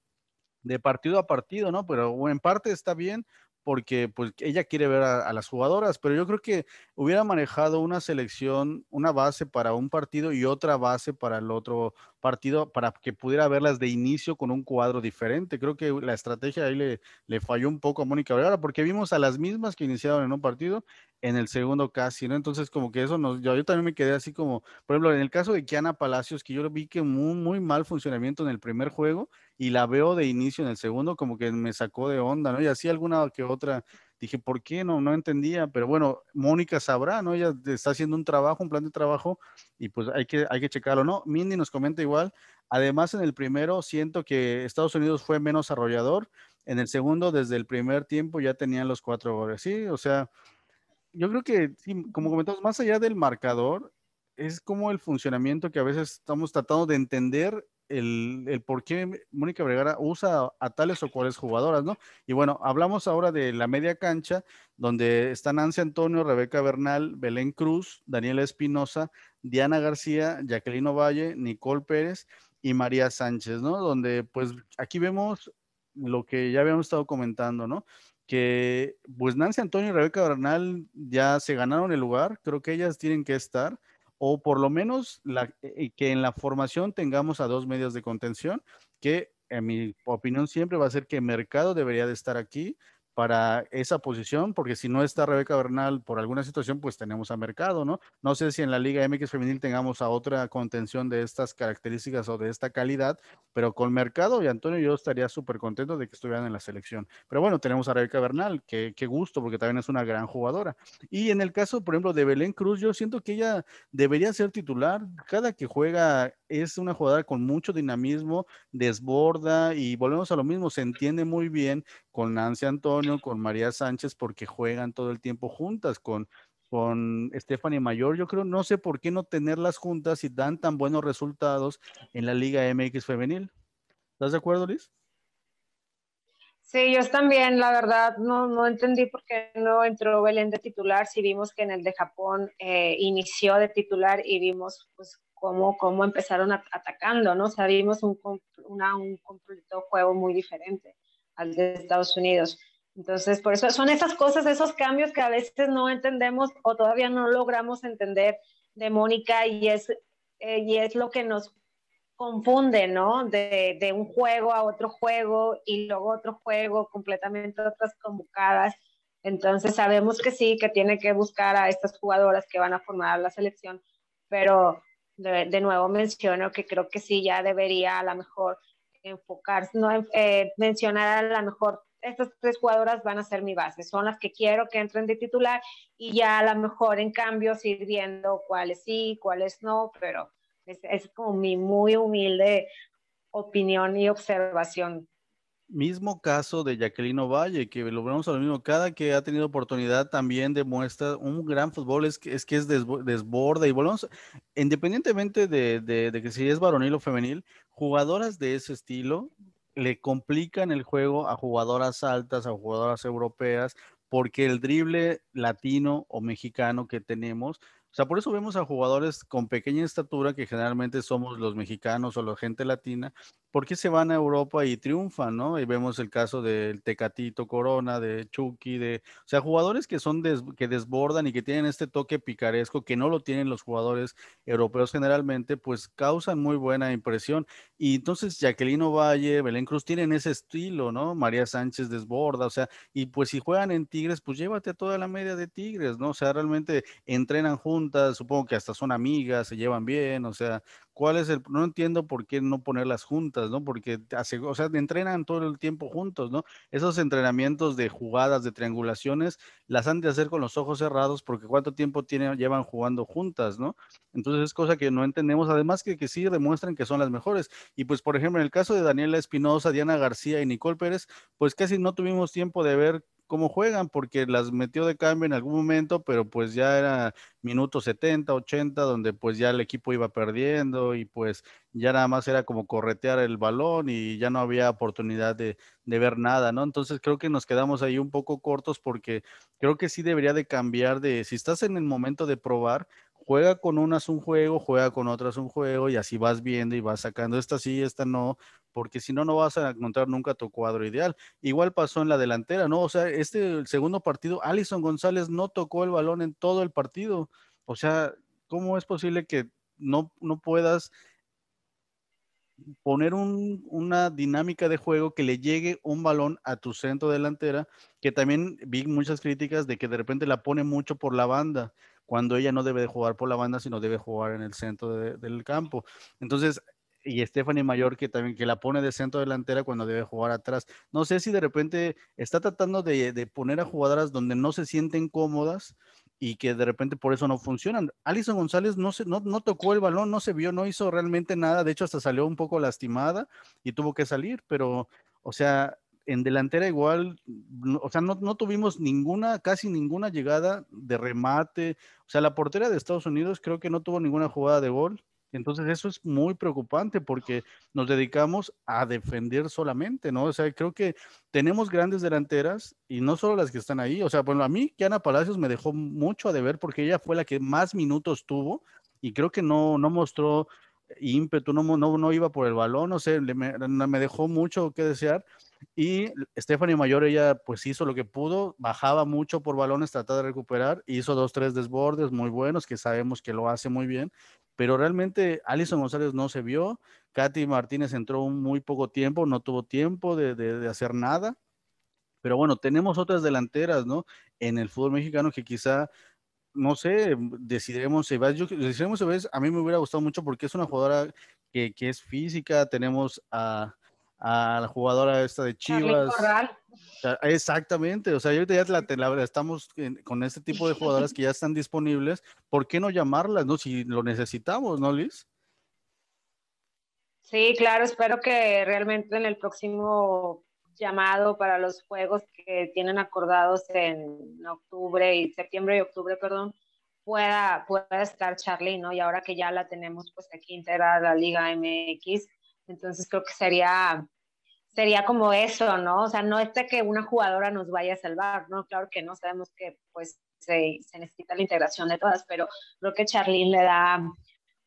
de partido a partido, ¿no? Pero en parte está bien porque pues ella quiere ver a, las jugadoras, pero yo creo que hubiera manejado una selección, una base para un partido y otra base para el otro partido, para que pudiera verlas de inicio con un cuadro diferente. Creo que la estrategia ahí le, le falló un poco a Mónica Vergara, porque vimos a las mismas que iniciaron en un partido, en el segundo casi, ¿no? Entonces como que eso nos, yo, también me quedé así como, por ejemplo, en el caso de Kiana Palacios, que yo vi que muy, muy mal funcionamiento en el primer juego y la veo de inicio en el segundo, como que me sacó de onda, ¿no? Y así alguna que otra, dije, ¿por qué no? No entendía, pero bueno, Mónica sabrá, ¿no? Ella está haciendo un trabajo, un plan de trabajo y pues hay que, hay que checarlo, ¿no? Mindy nos comenta igual, además en el primero siento que Estados Unidos fue menos arrollador, en el segundo, desde el primer tiempo ya tenían los cuatro goles, ¿sí? O sea, yo creo que, como comentamos, más allá del marcador, es como el funcionamiento que a veces estamos tratando de entender el, el, por qué Mónica Vergara usa a tales o cuales jugadoras, ¿no? Y bueno, hablamos ahora de la media cancha, donde están Nancy Antonio, Rebeca Bernal, Belén Cruz, Daniela Espinosa, Diana García, Jacqueline Valle, Nicole Pérez y María Sánchez, ¿no? Donde pues aquí vemos lo que ya habíamos estado comentando, ¿no? Que pues Nancy Antonio y Rebeca Bernal ya se ganaron el lugar, creo que ellas tienen que estar, o por lo menos eh, que en la formación tengamos a dos medios de contención, que en mi opinión siempre va a ser que Mercado debería de estar aquí, para esa posición, porque si no está Rebeca Bernal por alguna situación, pues tenemos a Mercado, ¿no? No sé si en la Liga MX Femenil tengamos a otra contención de estas características o de esta calidad, pero con Mercado y Antonio yo estaría súper contento de que estuvieran en la selección. Pero bueno, tenemos a Rebeca Bernal, que qué gusto, porque también es una gran jugadora. Y en el caso, por ejemplo, de Belén Cruz, yo siento que ella debería ser titular. Cada que juega es una jugadora con mucho dinamismo, desborda y volvemos a lo mismo, se entiende muy bien con Nancy Antonio, con María Sánchez, porque juegan todo el tiempo juntas, con, con Stephanie Mayor. Yo creo, no sé por qué no tenerlas juntas y dan tan buenos resultados en la Liga MX femenil. ¿Estás de acuerdo, Liz? Sí, yo también, la verdad, no, no entendí por qué no entró Belén de titular, si vimos que en el de Japón eh, inició de titular y vimos pues cómo, cómo empezaron atacando, ¿no? O sea, vimos un, una, un completo juego muy diferente al de Estados Unidos. Entonces, por eso son esas cosas, esos cambios que a veces no entendemos o todavía no logramos entender de Mónica y es, eh, y es lo que nos confunde, ¿no? De, de, un juego a otro juego y luego otro juego, completamente otras convocadas. Entonces sabemos que sí, que tiene que buscar a estas jugadoras que van a formar la selección, pero de, de nuevo menciono que creo que sí, ya debería a lo mejor enfocarse, no eh, mencionar a lo mejor estas tres jugadoras van a ser mi base, son las que quiero que entren de titular y ya a lo mejor en cambio ir viendo cuáles sí, cuáles no, pero es, como mi muy humilde opinión y observación. Mismo caso de Jacqueline Valle, que lo vemos a lo mismo, cada que ha tenido oportunidad también demuestra un gran fútbol, es que es, que es desborda y volvemos, independientemente de, de, de, que si es varonil o femenil, jugadoras de ese estilo le complican el juego a jugadoras altas, a jugadoras europeas, porque el drible latino o mexicano que tenemos sea, por eso vemos a jugadores con pequeña estatura, que generalmente somos los mexicanos o la gente latina, ¿por qué se van a Europa y triunfan, no? Y vemos el caso del Tecatito Corona, de Chucky, de, o sea, jugadores que son que desbordan y que tienen este toque picaresco que no lo tienen los jugadores europeos generalmente, pues causan muy buena impresión. Y entonces Jacqueline Valle, Belén Cruz tienen ese estilo, ¿no? María Sánchez desborda, o sea, y pues si juegan en Tigres, pues llévate a toda la media de Tigres, ¿no? O sea, realmente entrenan supongo que hasta son amigas, se llevan bien, o sea, ¿cuál es el, no entiendo por qué no ponerlas juntas? ¿no? Porque hace, o sea, entrenan todo el tiempo juntos, ¿no? Esos entrenamientos de jugadas, de triangulaciones, las han de hacer con los ojos cerrados porque cuánto tiempo tienen, llevan jugando juntas, ¿no? Entonces es cosa que no entendemos, además que, que sí demuestran que son las mejores. Y pues, por ejemplo, en el caso de Daniela Espinosa, Diana García y Nicole Pérez, pues casi no tuvimos tiempo de ver cómo juegan, porque las metió de cambio en algún momento, pero pues ya era minuto 70, 80, donde pues ya el equipo iba perdiendo y pues ya nada más era como corretear el balón y ya no había oportunidad de, de ver nada, ¿no? Entonces creo que nos quedamos ahí un poco cortos porque creo que sí debería de cambiar de, si estás en el momento de probar, juega con unas un juego, juega con otras un juego y así vas viendo y vas sacando esta sí, esta no, porque si no, no vas a encontrar nunca tu cuadro ideal. Igual pasó en la delantera, ¿no? O sea, este segundo partido, Alison González no tocó el balón en todo el partido. O sea, ¿cómo es posible que no, no puedas poner una dinámica de juego que le llegue un balón a tu centro delantera, que también vi muchas críticas de que de repente la pone mucho por la banda, cuando ella no debe de jugar por la banda, sino debe jugar en el centro del campo. Entonces, y Stephanie Mayor que también que la pone de centro delantera cuando debe jugar atrás. No sé si de repente está tratando de, poner a jugadoras donde no se sienten cómodas y que de repente por eso no funcionan. Alison González no, se, no, no tocó el balón, no se vio, no hizo realmente nada, de hecho hasta salió un poco lastimada y tuvo que salir, pero o sea, en delantera igual, o sea, no, no, tuvimos ninguna, casi ninguna llegada de remate. O sea, la portera de Estados Unidos creo que no tuvo ninguna jugada de gol. Entonces eso es muy preocupante porque nos dedicamos a defender solamente, ¿no? O sea, creo que tenemos grandes delanteras y no solo las que están ahí. O sea, bueno, a mí Kiana Palacios me dejó mucho a deber porque ella fue la que más minutos tuvo y creo que no, no mostró ímpetu, no, no, no iba por el balón, no sé, me, me dejó mucho que desear. Y Stephanie Mayor, ella pues hizo lo que pudo, bajaba mucho por balones, trataba de recuperar, hizo dos, tres desbordes muy buenos, que sabemos que lo hace muy bien, pero realmente Alison González no se vio, Katy Martínez entró muy poco tiempo, no tuvo tiempo de, de, hacer nada, pero bueno, tenemos otras delanteras, ¿no? En el fútbol mexicano que quizá no sé, decidiremos si Yo, decidiremos si a mí me hubiera gustado mucho porque es una jugadora que, que es física. Tenemos a, a la jugadora esta de Chivas. Exactamente, o sea, ahorita ya la, la, estamos con este tipo de jugadoras que ya están disponibles, ¿por qué no llamarlas, no? Si lo necesitamos, ¿no, Liz? Sí, claro, espero que realmente en el próximo llamado para los juegos que tienen acordados en octubre y septiembre y octubre, perdón, pueda, pueda estar Charlie, ¿no? Y ahora que ya la tenemos pues aquí integrada a la Liga MX, entonces creo que sería, sería como eso, ¿no? O sea, no es de que una jugadora nos vaya a salvar, ¿no? Claro que no, sabemos que pues se, se necesita la integración de todas, pero creo que Charlene le da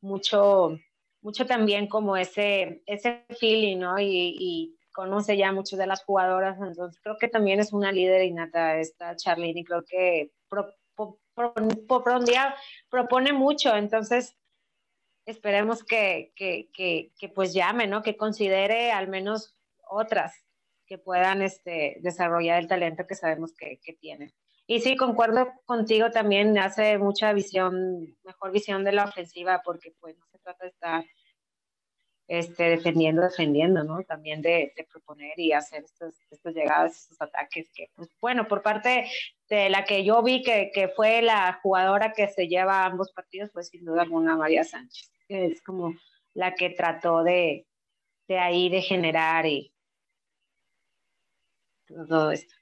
mucho, mucho también como ese, ese feeling, ¿no? Y, y conoce ya muchas de las jugadoras, entonces creo que también es una líder innata esta Charlene y creo que pro, un día propone mucho, entonces esperemos que, que, que, pues llame, ¿no? Que considere al menos otras que puedan este, desarrollar el talento que sabemos que, que tienen. Y sí, concuerdo contigo también, hace mucha visión, mejor visión de la ofensiva, porque pues no se trata de estar este, defendiendo, defendiendo, ¿no? También de, proponer y hacer estos, estos llegadas, estos ataques que, pues, bueno, por parte de la que yo vi que, que, fue la jugadora que se lleva ambos partidos, pues sin duda alguna María Sánchez, que es como la que trató de, de ahí de generar y todo esto.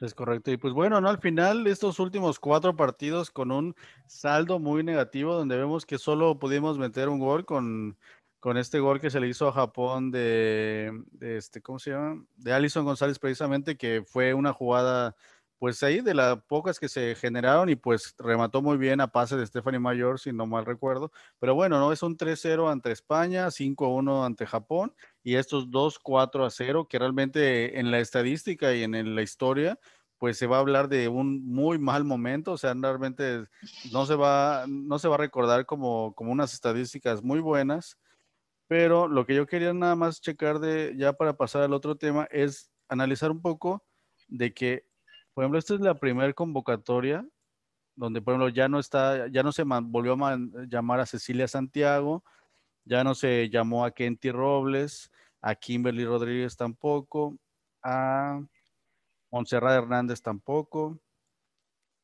Es correcto. Y pues bueno, ¿no? Al final, estos últimos cuatro partidos con un saldo muy negativo, donde vemos que solo pudimos meter un gol con con este gol que se le hizo a Japón de, este, ¿cómo se llama? De Alison González precisamente, que fue una jugada pues ahí de las pocas que se generaron y pues remató muy bien a pase de Stephanie Mayor, si no mal recuerdo. Pero bueno, no es un 3-0 ante España, 5-1 ante Japón y estos dos 4-0 que realmente en la estadística y en, la historia pues se va a hablar de un muy mal momento, o sea, realmente no se va, no se va a recordar como, como unas estadísticas muy buenas, pero lo que yo quería nada más checar de, ya para pasar al otro tema, es analizar un poco de que por ejemplo, esta es la primera convocatoria donde, por ejemplo, ya no está, ya no se volvió a llamar a Cecilia Santiago, ya no se llamó a Kenty Robles, a Kimberly Rodríguez tampoco, a Montserrat Hernández tampoco,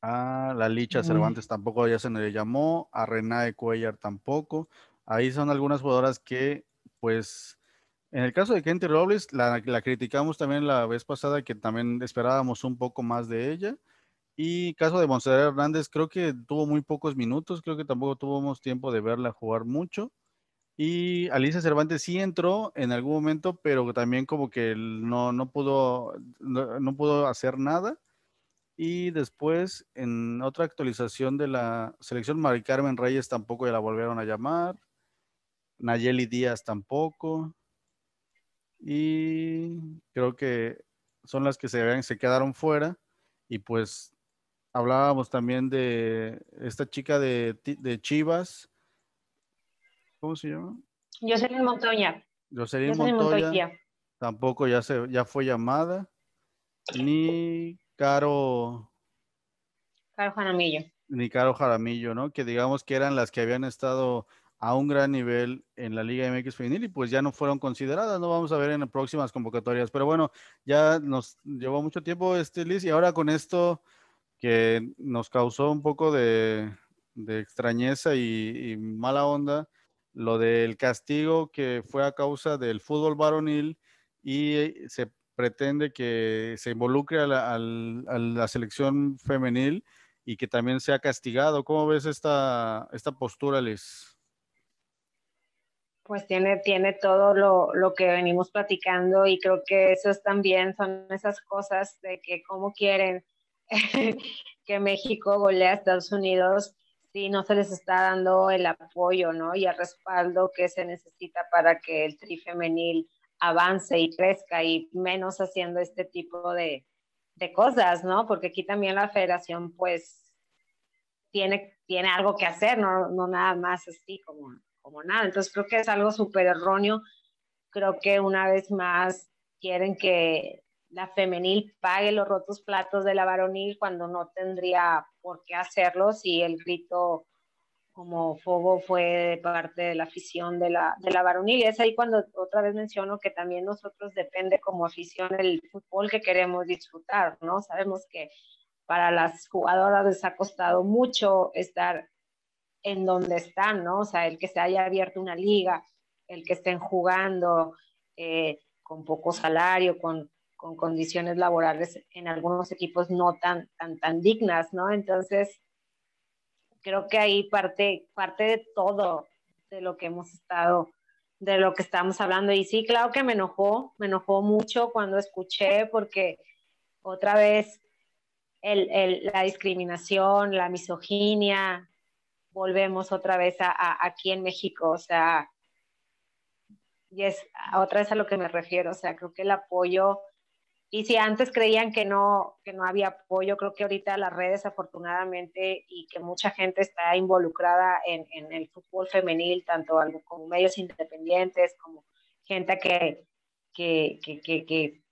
a la Licha Cervantes tampoco ya se le llamó, a Renae Cuellar tampoco. Ahí son algunas jugadoras que, pues, en el caso de Kenty Robles, la, criticamos también la vez pasada, que también esperábamos un poco más de ella. Y caso de Monserrat Hernández, creo que tuvo muy pocos minutos, creo que tampoco tuvimos tiempo de verla jugar mucho. Y Alicia Cervantes sí entró en algún momento, pero también como que no, no, pudo, no, pudo hacer nada. Y después, en otra actualización de la selección, Mari Carmen Reyes tampoco la volvieron a llamar. Nayeli Díaz tampoco y creo que son las que se, se quedaron fuera y pues hablábamos también de esta chica de, Chivas, ¿cómo se llama? Jocelyn Montoya. Jocelyn, Montoya, tampoco ya, se, ya fue llamada, ni Caro... Caro Jaramillo. Ni Caro Jaramillo, ¿no? Que digamos que eran las que habían estado a un gran nivel en la Liga MX femenil y pues ya no fueron consideradas, no vamos a ver en las próximas convocatorias, pero bueno, ya nos llevó mucho tiempo este Liz y ahora con esto que nos causó un poco de, extrañeza y, mala onda, lo del castigo que fue a causa del fútbol varonil y se pretende que se involucre a la, a la selección femenil y que también sea castigado. ¿Cómo ves esta, esta postura, Liz? Pues tiene, tiene todo lo, que venimos platicando y creo que eso también son esas cosas de que cómo quieren que México golea a Estados Unidos si no se les está dando el apoyo, ¿no? Y el respaldo que se necesita para que el tri femenil avance y crezca y menos haciendo este tipo de, de cosas, ¿no? Porque aquí también la federación pues tiene, tiene algo que hacer, no, no nada más así como como nada. Entonces creo que es algo súper erróneo. Creo que una vez más quieren que la femenil pague los rotos platos de la varonil cuando no tendría por qué hacerlo si el grito como fuego fue de parte de la afición de la, de la varonil. Y es ahí cuando otra vez menciono que también nosotros depende como afición el fútbol que queremos disfrutar, ¿no? Sabemos que para las jugadoras les ha costado mucho estar en donde están, ¿no? O sea, el que se haya abierto una liga, el que estén jugando eh, con poco salario, con, con, condiciones laborales en algunos equipos no tan, tan, tan dignas, ¿no? Entonces, creo que ahí parte, parte de todo de lo que hemos estado, de lo que estamos hablando. Y sí, claro que me enojó, me enojó mucho cuando escuché, porque otra vez el, el, la discriminación, la misoginia, volvemos otra vez a, aquí en México, o sea, y es otra vez a lo que me refiero, o sea, creo que el apoyo, y si antes creían que no, que no había apoyo, creo que ahorita las redes afortunadamente y que mucha gente está involucrada en, en el fútbol femenil, tanto como medios independientes, como gente que, que, que, que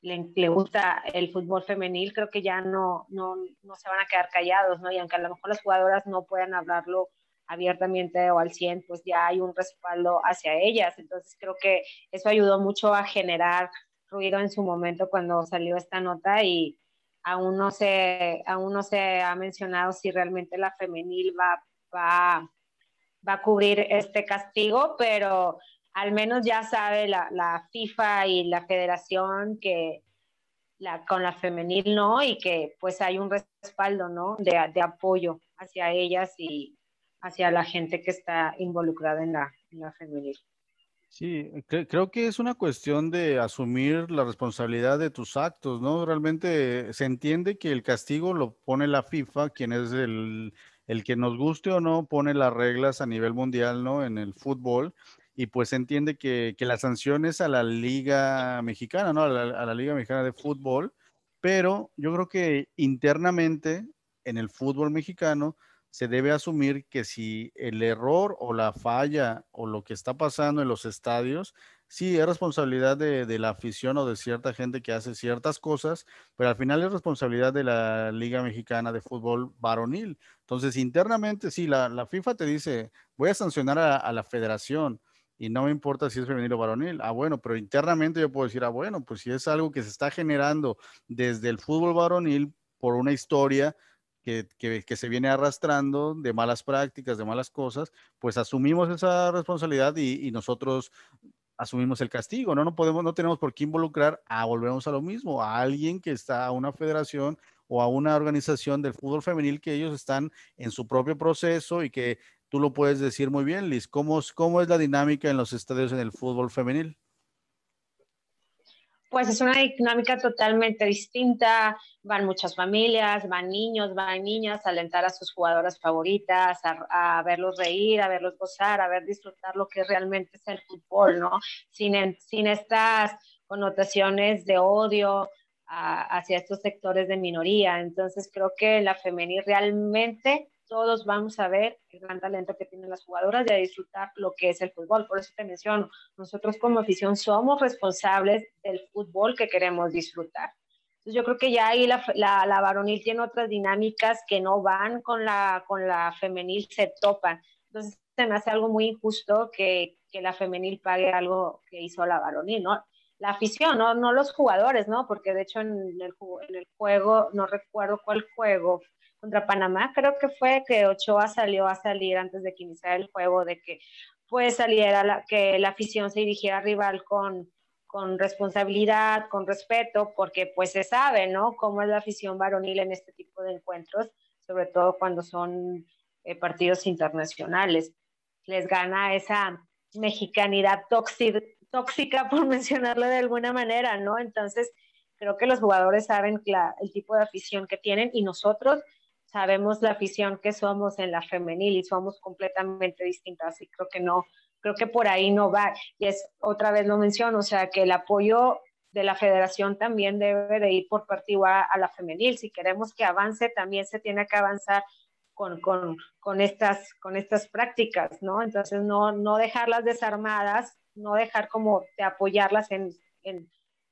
le, gusta el fútbol femenil, creo que ya no, no, no, se van a quedar callados, ¿no? Y aunque a lo mejor las jugadoras no puedan hablarlo abiertamente o al 100, pues ya hay un respaldo hacia ellas. Entonces creo que eso ayudó mucho a generar ruido en su momento cuando salió esta nota y aún no se, aún no se ha mencionado si realmente la femenil va, va, va a cubrir este castigo, pero al menos ya sabe la, la FIFA y la federación que la, con la femenil no y que pues hay un respaldo, ¿no? De, de apoyo hacia ellas y hacia la gente que está involucrada en la, en la femenil. Sí, creo que es una cuestión de asumir la responsabilidad de tus actos, ¿no? Realmente se entiende que el castigo lo pone la FIFA, quien es el, el que nos guste o no, pone las reglas a nivel mundial, ¿no? En el fútbol y pues se entiende que, que la sanción es a la Liga Mexicana, ¿no? A la, Liga Mexicana de Fútbol, pero yo creo que internamente en el fútbol mexicano se debe asumir que si el error o la falla o lo que está pasando en los estadios, sí es responsabilidad de, de, la afición o de cierta gente que hace ciertas cosas, pero al final es responsabilidad de la Liga Mexicana de Fútbol varonil. Entonces, internamente, sí, la, la FIFA te dice, voy a sancionar a la federación, y no me importa si es femenil o varonil. Ah, bueno, pero internamente yo puedo decir, ah, bueno, pues si es algo que se está generando desde el fútbol varonil por una historia que, que, se viene arrastrando de malas prácticas, de malas cosas, pues asumimos esa responsabilidad y, y nosotros asumimos el castigo, ¿no? No podemos, no tenemos por qué involucrar a, volvemos a lo mismo, a alguien que está a una federación o a una organización del fútbol femenil que ellos están en su propio proceso y que tú lo puedes decir muy bien, Liz. ¿Cómo, cómo es la dinámica en los estadios en el fútbol femenil? Pues es una dinámica totalmente distinta. Van muchas familias, van niños, van niñas a alentar a sus jugadoras favoritas, a, a, verlos reír, a verlos gozar, a ver disfrutar lo que realmente es el fútbol, ¿no? Sin, sin estas connotaciones de odio a, hacia estos sectores de minoría. Entonces creo que la femenil realmente todos vamos a ver el gran talento que tienen las jugadoras y a disfrutar lo que es el fútbol. Por eso te menciono, nosotros como afición somos responsables del fútbol que queremos disfrutar. Entonces yo creo que ya ahí la, la, varonil tiene otras dinámicas que no van con la, con la femenil, se topan. Entonces se me hace algo muy injusto que, que la femenil pague algo que hizo la varonil, ¿no? La afición, no, no los jugadores, ¿no? Porque de hecho en el, en el juego, no recuerdo cuál juego contra Panamá, creo que fue que Ochoa salió a salir antes de que iniciara el juego, de que pues saliera la, que la afición se dirigiera al rival con, con responsabilidad, con respeto, porque pues se sabe, ¿no? Cómo es la afición varonil en este tipo de encuentros, sobre todo cuando son eh, partidos internacionales. Les gana esa mexicanidad tóxica, por mencionarlo de alguna manera, ¿no? Entonces, creo que los jugadores saben el tipo de afición que tienen y nosotros sabemos la afición que somos en la femenil y somos completamente distintas y creo que no, creo que por ahí no va. Y es otra vez lo menciono, o sea, que el apoyo de la federación también debe de ir por parte igual a la femenil. Si queremos que avance, también se tiene que avanzar con, con, con, estas, con estas prácticas, ¿no? Entonces, no, no dejarlas desarmadas, no dejar como de apoyarlas en, en,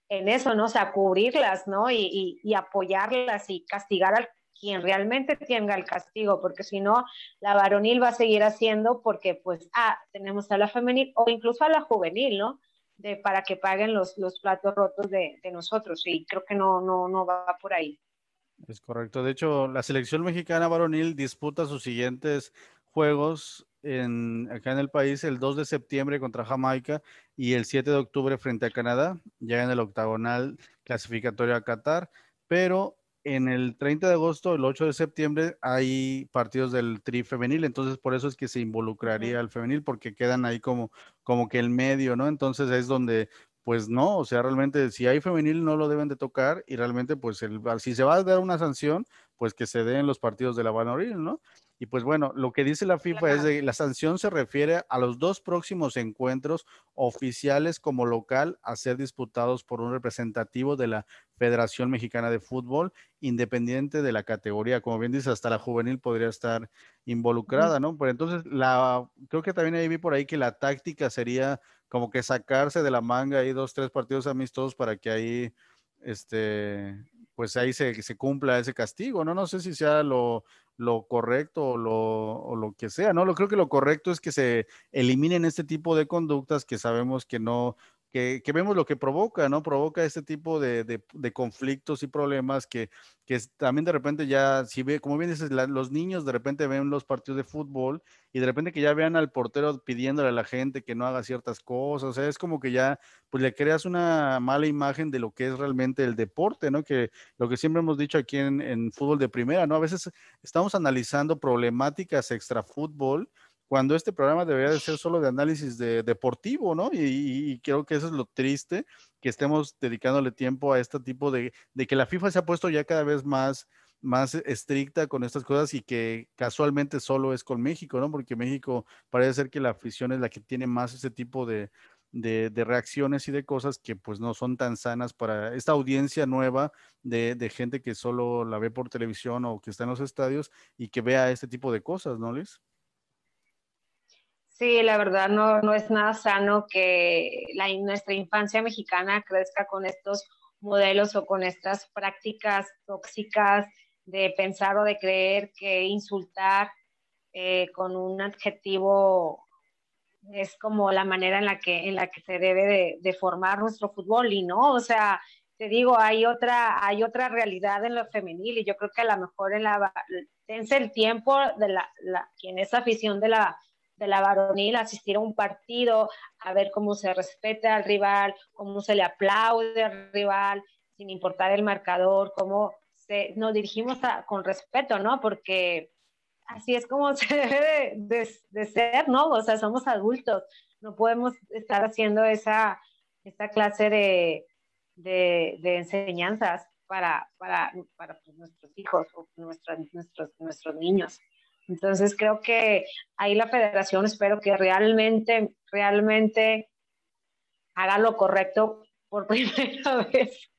en eso, ¿no? O sea, cubrirlas, ¿no? Y, y, y apoyarlas y castigar al quien realmente tenga el castigo, porque si no, la varonil va a seguir haciendo porque pues, ah, tenemos a la femenil o incluso a la juvenil, ¿no? De, para que paguen los, los platos rotos de, de, nosotros y creo que no, no, no va por ahí. Es correcto. De hecho, la selección mexicana varonil disputa sus siguientes juegos en, acá en el país el 2 de septiembre contra Jamaica y el 7 de octubre frente a Canadá, ya en el octagonal clasificatorio a Qatar, pero en el 30 de agosto, el 8 de septiembre, hay partidos del tri femenil, entonces por eso es que se involucraría al femenil, porque quedan ahí como, como que el medio, ¿no? Entonces es donde, pues no, o sea, realmente si hay femenil no lo deben de tocar y realmente pues el, si se va a dar una sanción, pues que se den los partidos de la varonil, ¿no? Y pues bueno, lo que dice la FIFA es que la sanción se refiere a los dos próximos encuentros oficiales como local a ser disputados por un representativo de la Federación Mexicana de Fútbol, independiente de la categoría. Como bien dice, hasta la juvenil podría estar involucrada, ¿no? Pero entonces, la, creo que también ahí vi por ahí que la táctica sería como que sacarse de la manga ahí dos, tres partidos amistosos para que ahí, este, pues ahí se, se cumpla ese castigo, ¿no? No sé si sea lo, lo correcto o lo, o lo, que sea, ¿no? Lo creo que lo correcto es que se eliminen este tipo de conductas que sabemos que no, que, vemos lo que provoca, ¿no? Provoca este tipo de, de, conflictos y problemas que, que, también de repente ya, si ve, como bien dices, los niños de repente ven los partidos de fútbol y de repente que ya vean al portero pidiéndole a la gente que no haga ciertas cosas, o sea, es como que ya, pues le creas una mala imagen de lo que es realmente el deporte, ¿no? Que lo que siempre hemos dicho aquí en fútbol de primera, ¿no? A veces estamos analizando problemáticas extra fútbol cuando este programa debería de ser solo de análisis de, deportivo, ¿no? Y, creo que eso es lo triste, que estemos dedicándole tiempo a este tipo de, de que la FIFA se ha puesto ya cada vez más más estricta con estas cosas y que casualmente solo es con México, ¿no? Porque México parece ser que la afición es la que tiene más ese tipo de, de, reacciones y de cosas que pues no son tan sanas para esta audiencia nueva de, de, gente que solo la ve por televisión o que está en los estadios y que vea este tipo de cosas, ¿no, Liz? Sí, la verdad no, no es nada sano que la, nuestra infancia mexicana crezca con estos modelos o con estas prácticas tóxicas de pensar o de creer que insultar eh, con un adjetivo es como la manera en la que, en la que se debe de, formar nuestro fútbol y no, o sea, te digo, hay otra, hay otra realidad en lo femenil y yo creo que a lo mejor en la, tense el tiempo de la, la, afición de la, de la varonil, asistir a un partido, a ver cómo se respeta al rival, cómo se le aplaude al rival, sin importar el marcador, cómo nos dirigimos con respeto, ¿no? Porque así es como se debe de, ser, ¿no? O sea, somos adultos, no podemos estar haciendo esa, esa clase de, de, enseñanzas para, para, para pues, nuestros hijos o nuestros, nuestros, nuestros niños. Entonces creo que ahí la federación espero que realmente, realmente haga lo correcto por primera vez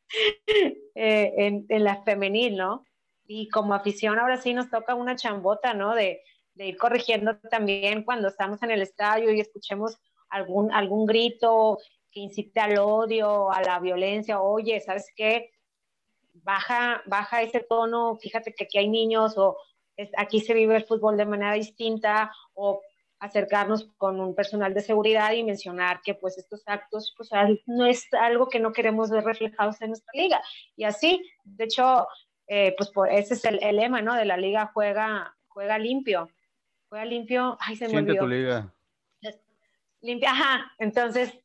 eh, en, en, la femenil, ¿no? Y como afición ahora sí nos toca una chambota, ¿no? De, de, ir corrigiendo también cuando estamos en el estadio y escuchemos algún, algún grito que incite al odio, a la violencia, oye, ¿sabes qué? Baja, baja ese tono, fíjate que aquí hay niños o aquí se vive el fútbol de manera distinta o acercarnos con un personal de seguridad y mencionar que pues estos actos pues no es algo que no queremos ver reflejados en nuestra liga. Y así, de hecho, eh, pues por, ese es el, lema, ¿no? De la liga juega, juega limpio. Juega limpio. Ay, se me olvidó. tu liga. Limpia, ajá. Entonces,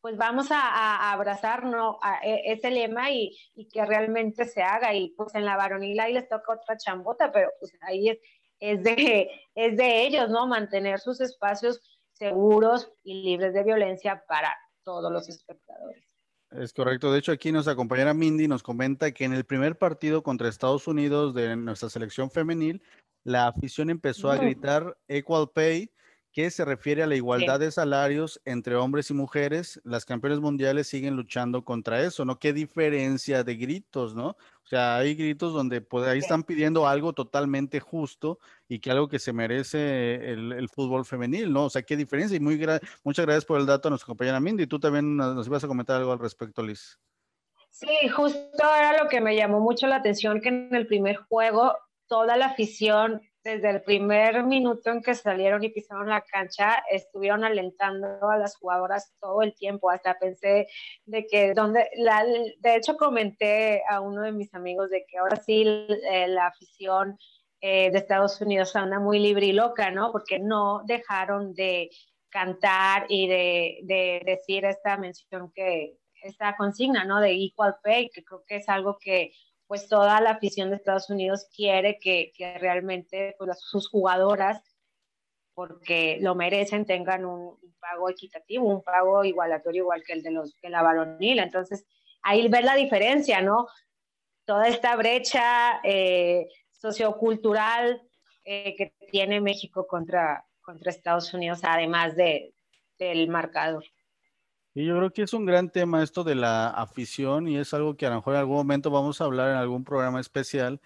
pues vamos a, abrazarnos a e, ese lema y, que realmente se haga. Y pues en la varonil ahí les toca otra chambota, pero pues ahí es, es, de, es de ellos, ¿no? Mantener sus espacios seguros y libres de violencia para todos los espectadores. Es correcto. De hecho, aquí nos acompaña Mindy, nos comenta que en el primer partido contra Estados Unidos de nuestra selección femenil, la afición empezó a gritar Equal Pay que se refiere a la igualdad de salarios entre hombres y mujeres. Las campeones mundiales siguen luchando contra eso, ¿no? Qué diferencia de gritos, ¿no? O sea, hay gritos donde pues, ahí están pidiendo algo totalmente justo y que algo que se merece el, fútbol femenil, ¿no? O sea, qué diferencia. Y muy muchas gracias por el dato a nuestra compañera Mindy. Tú también nos ibas a comentar algo al respecto, Liz. Sí, justo era lo que me llamó mucho la atención, que en el primer juego toda la afición desde el primer minuto en que salieron y pisaron la cancha, estuvieron alentando a las jugadoras todo el tiempo. Hasta pensé de que, donde, la, de hecho, comenté a uno de mis amigos de que ahora sí eh, la afición eh, de Estados Unidos anda muy libre y loca, ¿no? Porque no dejaron de cantar y de, de decir esta mención que, esta consigna, ¿no? De equal pay, que creo que es algo que pues toda la afición de Estados Unidos quiere que, que realmente pues, sus jugadoras, porque lo merecen, tengan un, pago equitativo, un pago igualatorio igual que el de los que la varonil. Entonces, ahí ver la diferencia, ¿no? Toda esta brecha eh, sociocultural eh, que tiene México contra, contra Estados Unidos, además de, del marcador. Y yo creo que es un gran tema esto de la afición y es algo que a lo mejor en algún momento vamos a hablar en algún programa especial,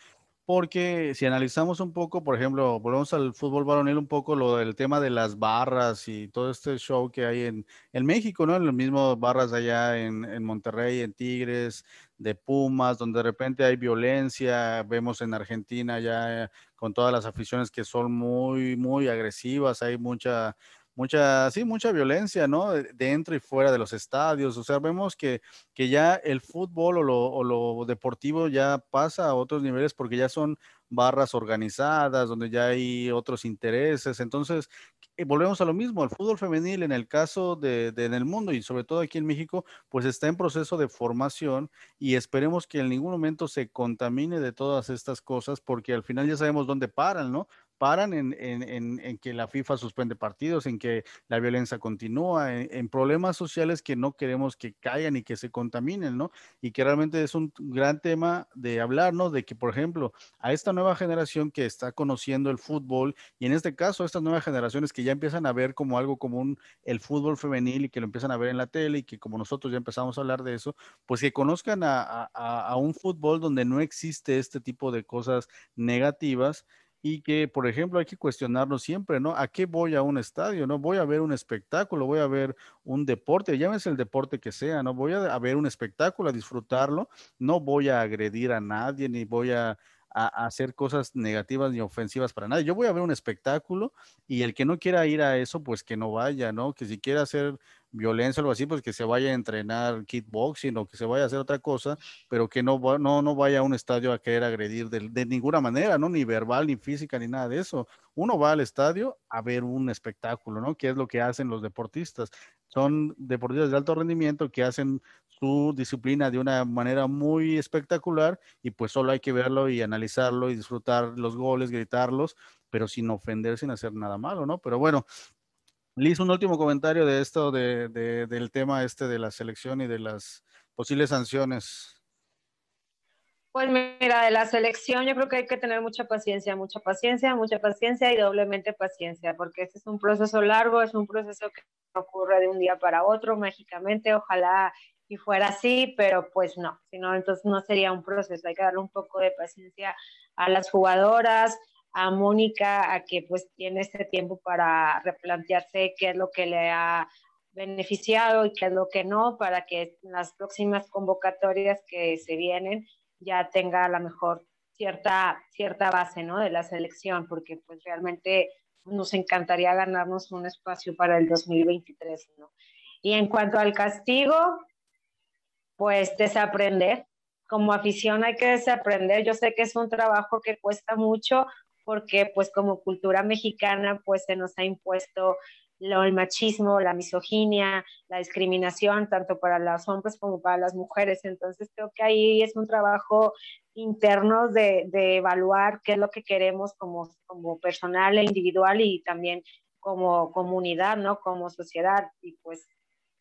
porque si analizamos un poco, por ejemplo, volvemos al fútbol varonil un poco lo del tema de las barras y todo este show que hay en, en México, ¿no? En los mismos barras allá en, en Monterrey, en Tigres, de Pumas, donde de repente hay violencia, vemos en Argentina ya con todas las aficiones que son muy, muy agresivas, hay mucha mucha, sí, mucha violencia, ¿no? Dentro y fuera de los estadios. O sea, vemos que, que ya el fútbol o lo, o lo, deportivo ya pasa a otros niveles porque ya son barras organizadas, donde ya hay otros intereses. Entonces, eh, volvemos a lo mismo, el fútbol femenil en el caso de, de, en el mundo y sobre todo aquí en México, pues está en proceso de formación y esperemos que en ningún momento se contamine de todas estas cosas porque al final ya sabemos dónde paran, ¿no? Paran en, que la FIFA suspende partidos, en que la violencia continúa, en, problemas sociales que no queremos que caigan y que se contaminen, ¿no? Y que realmente es un gran tema de hablar, ¿no? De que, por ejemplo, a esta nueva generación que está conociendo el fútbol, y en este caso, a estas nuevas generaciones que ya empiezan a ver como algo común el fútbol femenil y que lo empiezan a ver en la tele y que como nosotros ya empezamos a hablar de eso, pues que conozcan a un fútbol donde no existe este tipo de cosas negativas y que, por ejemplo, hay que cuestionarnos siempre, ¿no? ¿A qué voy a un estadio? ¿No? Voy a ver un espectáculo, voy a ver un deporte, llámese el deporte que sea, ¿no? Voy a, ver un espectáculo, a disfrutarlo, no voy a agredir a nadie, ni voy a, a, hacer cosas negativas ni ofensivas para nadie. Yo voy a ver un espectáculo y el que no quiera ir a eso, pues que no vaya, ¿no? Que si quiere hacer violencia o algo así, pues que se vaya a entrenar kickboxing o que se vaya a hacer otra cosa, pero que no, no, no vaya a un estadio a querer agredir de, de, ninguna manera, ¿no? Ni verbal, ni física, ni nada de eso. Uno va al estadio a ver un espectáculo, ¿no? Que es lo que hacen los deportistas. Son deportistas de alto rendimiento que hacen su disciplina de una manera muy espectacular y pues solo hay que verlo y analizarlo y disfrutar los goles, gritarlos, pero sin ofender, sin hacer nada malo, ¿no? Pero bueno, Liz, un último comentario de esto, de, del tema este de la selección y de las posibles sanciones. Pues mira, de la selección yo creo que hay que tener mucha paciencia, mucha paciencia, mucha paciencia y doblemente paciencia, porque este es un proceso largo, es un proceso que ocurre de un día para otro mágicamente, ojalá y fuera así, pero pues no, si no, entonces no sería un proceso, hay que darle un poco de paciencia a las jugadoras, a Mónica a que pues tiene este tiempo para replantearse qué es lo que le ha beneficiado y qué es lo que no, para que las próximas convocatorias que se vienen ya tenga a lo mejor cierta, cierta base ¿no? de la selección, porque pues realmente nos encantaría ganarnos un espacio para el 2023. ¿no? Y en cuanto al castigo, pues desaprender. Como afición hay que desaprender. Yo sé que es un trabajo que cuesta mucho, porque pues como cultura mexicana pues se nos ha impuesto lo, el machismo, la misoginia, la discriminación, tanto para los hombres como para las mujeres. Entonces creo que ahí es un trabajo interno de, de evaluar qué es lo que queremos como, como personal e individual y también como comunidad, ¿no? Como sociedad. Y pues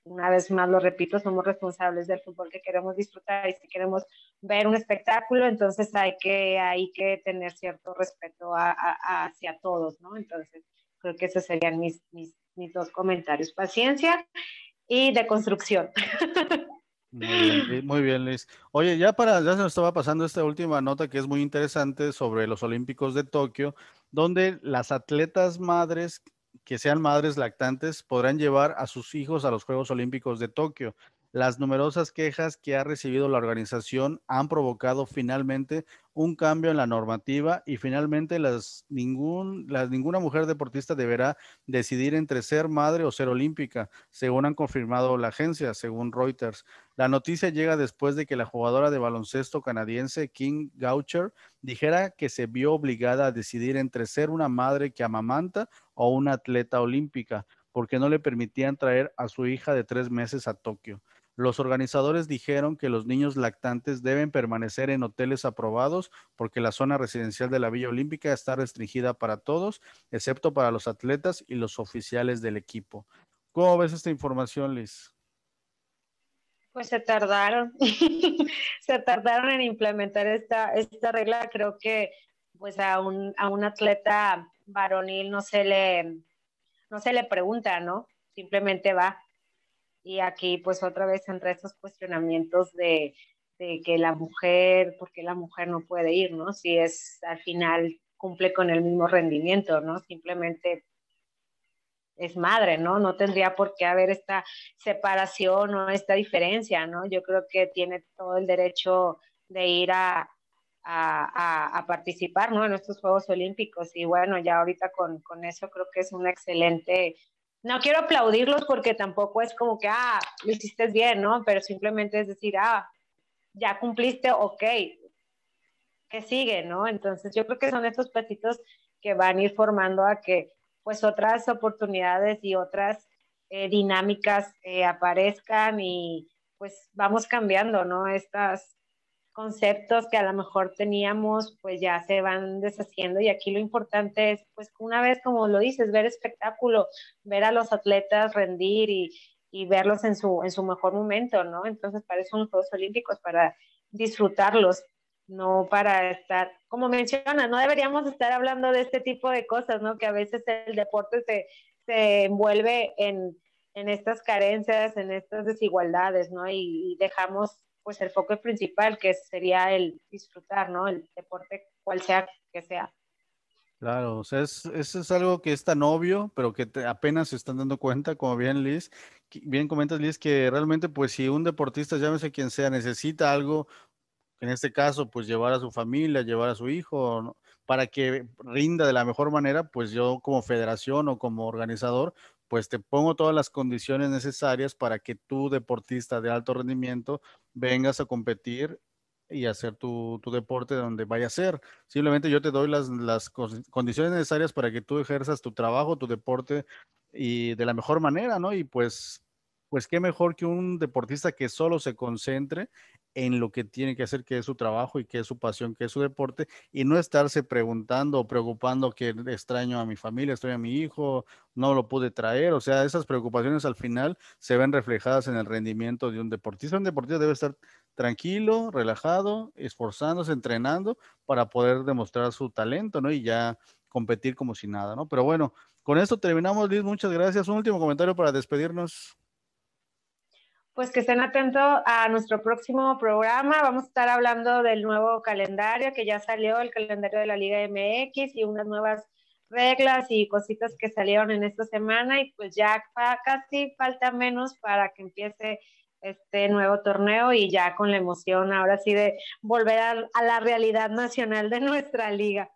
una vez más lo repito, somos responsables del fútbol que queremos disfrutar y si queremos ver un espectáculo, entonces hay que, hay que tener cierto respeto hacia todos, ¿no? Entonces, creo que esos serían mis, mis, mis dos comentarios, paciencia y de construcción. Muy bien, muy bien, Liz. Oye, ya para, ya se nos estaba pasando esta última nota que es muy interesante sobre los Olímpicos de Tokio, donde las atletas madres que sean madres lactantes podrán llevar a sus hijos a los Juegos Olímpicos de Tokio. Las numerosas quejas que ha recibido la organización han provocado finalmente un cambio en la normativa y finalmente las, ningún, las, ninguna mujer deportista deberá decidir entre ser madre o ser olímpica, según han confirmado la agencia, según Reuters. La noticia llega después de que la jugadora de baloncesto canadiense King Goucher dijera que se vio obligada a decidir entre ser una madre que amamanta o una atleta olímpica, porque no le permitían traer a su hija de tres meses a Tokio. Los organizadores dijeron que los niños lactantes deben permanecer en hoteles aprobados porque la zona residencial de la Villa Olímpica está restringida para todos, excepto para los atletas y los oficiales del equipo. ¿Cómo ves esta información, Liz? Pues se tardaron, se tardaron en implementar esta, esta regla. Creo que pues a un, a un atleta varonil no se le, no se le pregunta, ¿no? Simplemente va. Y aquí pues otra vez entre estos cuestionamientos de, de que la mujer, porque la mujer no puede ir, ¿no? Si es al final cumple con el mismo rendimiento, ¿no? Simplemente es madre, ¿no? No tendría por qué haber esta separación o esta diferencia, ¿no? Yo creo que tiene todo el derecho de ir a, a, participar, ¿no? En estos Juegos Olímpicos. Y bueno, ya ahorita con, con eso creo que es un excelente no quiero aplaudirlos porque tampoco es como que, ah, lo hiciste bien, ¿no? Pero simplemente es decir, ah, ya cumpliste, ok, ¿qué sigue, no? Entonces yo creo que son estos pasitos que van a ir formando a que pues otras oportunidades y otras eh, dinámicas eh, aparezcan y pues vamos cambiando, ¿no? Estas conceptos que a lo mejor teníamos, pues ya se van deshaciendo y aquí lo importante es, pues una vez, como lo dices, ver espectáculo, ver a los atletas rendir y, y verlos en su, en su mejor momento, ¿no? Entonces, para eso los Juegos Olímpicos, para disfrutarlos, no para estar, como menciona, no deberíamos estar hablando de este tipo de cosas, ¿no? Que a veces el deporte se, se envuelve en, en estas carencias, en estas desigualdades, ¿no? Y, y dejamos pues el foco principal, que sería el disfrutar, ¿no? El deporte, cual sea que sea. Claro, o sea, es, eso es algo que es tan obvio, pero que apenas se están dando cuenta, como bien Liz, bien comentas Liz, que realmente pues si un deportista, llámese quien sea, necesita algo, en este caso pues llevar a su familia, llevar a su hijo, para que rinda de la mejor manera, pues yo como federación o como organizador, pues te pongo todas las condiciones necesarias para que tú, deportista de alto rendimiento, vengas a competir y hacer tu, tu deporte donde vaya a ser. Simplemente yo te doy las, las condiciones necesarias para que tú ejerzas tu trabajo, tu deporte y de la mejor manera, ¿no? Y pues, pues qué mejor que un deportista que solo se concentre en lo que tiene que hacer, que es su trabajo y que es su pasión, que es su deporte, y no estarse preguntando o preocupando que extraño a mi familia, estoy a mi hijo, no lo pude traer. O sea, esas preocupaciones al final se ven reflejadas en el rendimiento de un deportista. Un deportista debe estar tranquilo, relajado, esforzándose, entrenando para poder demostrar su talento, ¿no? Y ya competir como si nada, ¿no? Pero bueno, con esto terminamos, Liz. Muchas gracias. Un último comentario para despedirnos pues que estén atentos a nuestro próximo programa. Vamos a estar hablando del nuevo calendario que ya salió, el calendario de la Liga MX y unas nuevas reglas y cositas que salieron en esta semana y pues ya casi falta menos para que empiece este nuevo torneo y ya con la emoción ahora sí de volver a, a la realidad nacional de nuestra liga.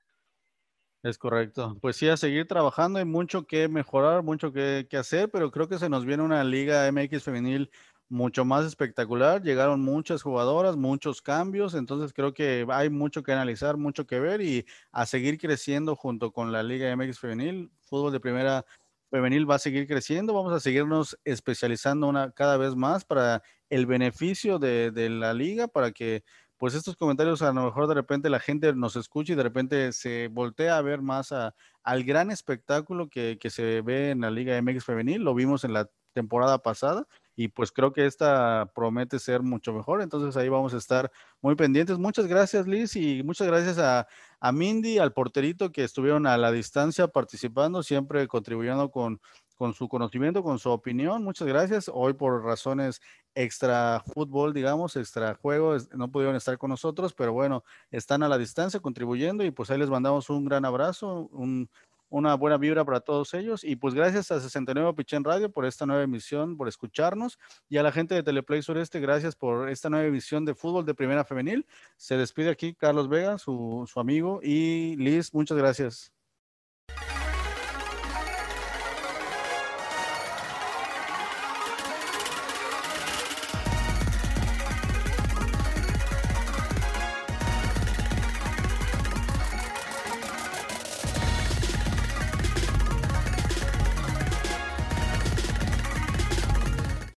Es correcto. Pues sí, a seguir trabajando, hay mucho que mejorar, mucho que, que, hacer, pero creo que se nos viene una Liga MX femenil mucho más espectacular. Llegaron muchas jugadoras, muchos cambios, entonces creo que hay mucho que analizar, mucho que ver y a seguir creciendo junto con la Liga MX Femenil. Fútbol de primera femenil va a seguir creciendo, vamos a seguirnos especializando una, cada vez más para el beneficio de, la liga, para que pues estos comentarios a lo mejor de repente la gente nos escuche y de repente se voltea a ver más a, al gran espectáculo que, que se ve en la Liga MX Femenil, lo vimos en la temporada pasada y pues creo que esta promete ser mucho mejor, entonces ahí vamos a estar muy pendientes. Muchas gracias Liz y muchas gracias a, a Mindy, al porterito que estuvieron a la distancia participando, siempre contribuyendo con, con su conocimiento, con su opinión. Muchas gracias. Hoy por razones extra fútbol, digamos, extra juego, no pudieron estar con nosotros, pero bueno, están a la distancia contribuyendo y pues ahí les mandamos un gran abrazo, un, una buena vibra para todos ellos. Y pues gracias a 69 Pichén Radio por esta nueva emisión, por escucharnos. Y a la gente de Teleplay Sureste, gracias por esta nueva emisión de fútbol de Primera Femenil. Se despide aquí Carlos Vega, su, su amigo. Y Liz, muchas gracias.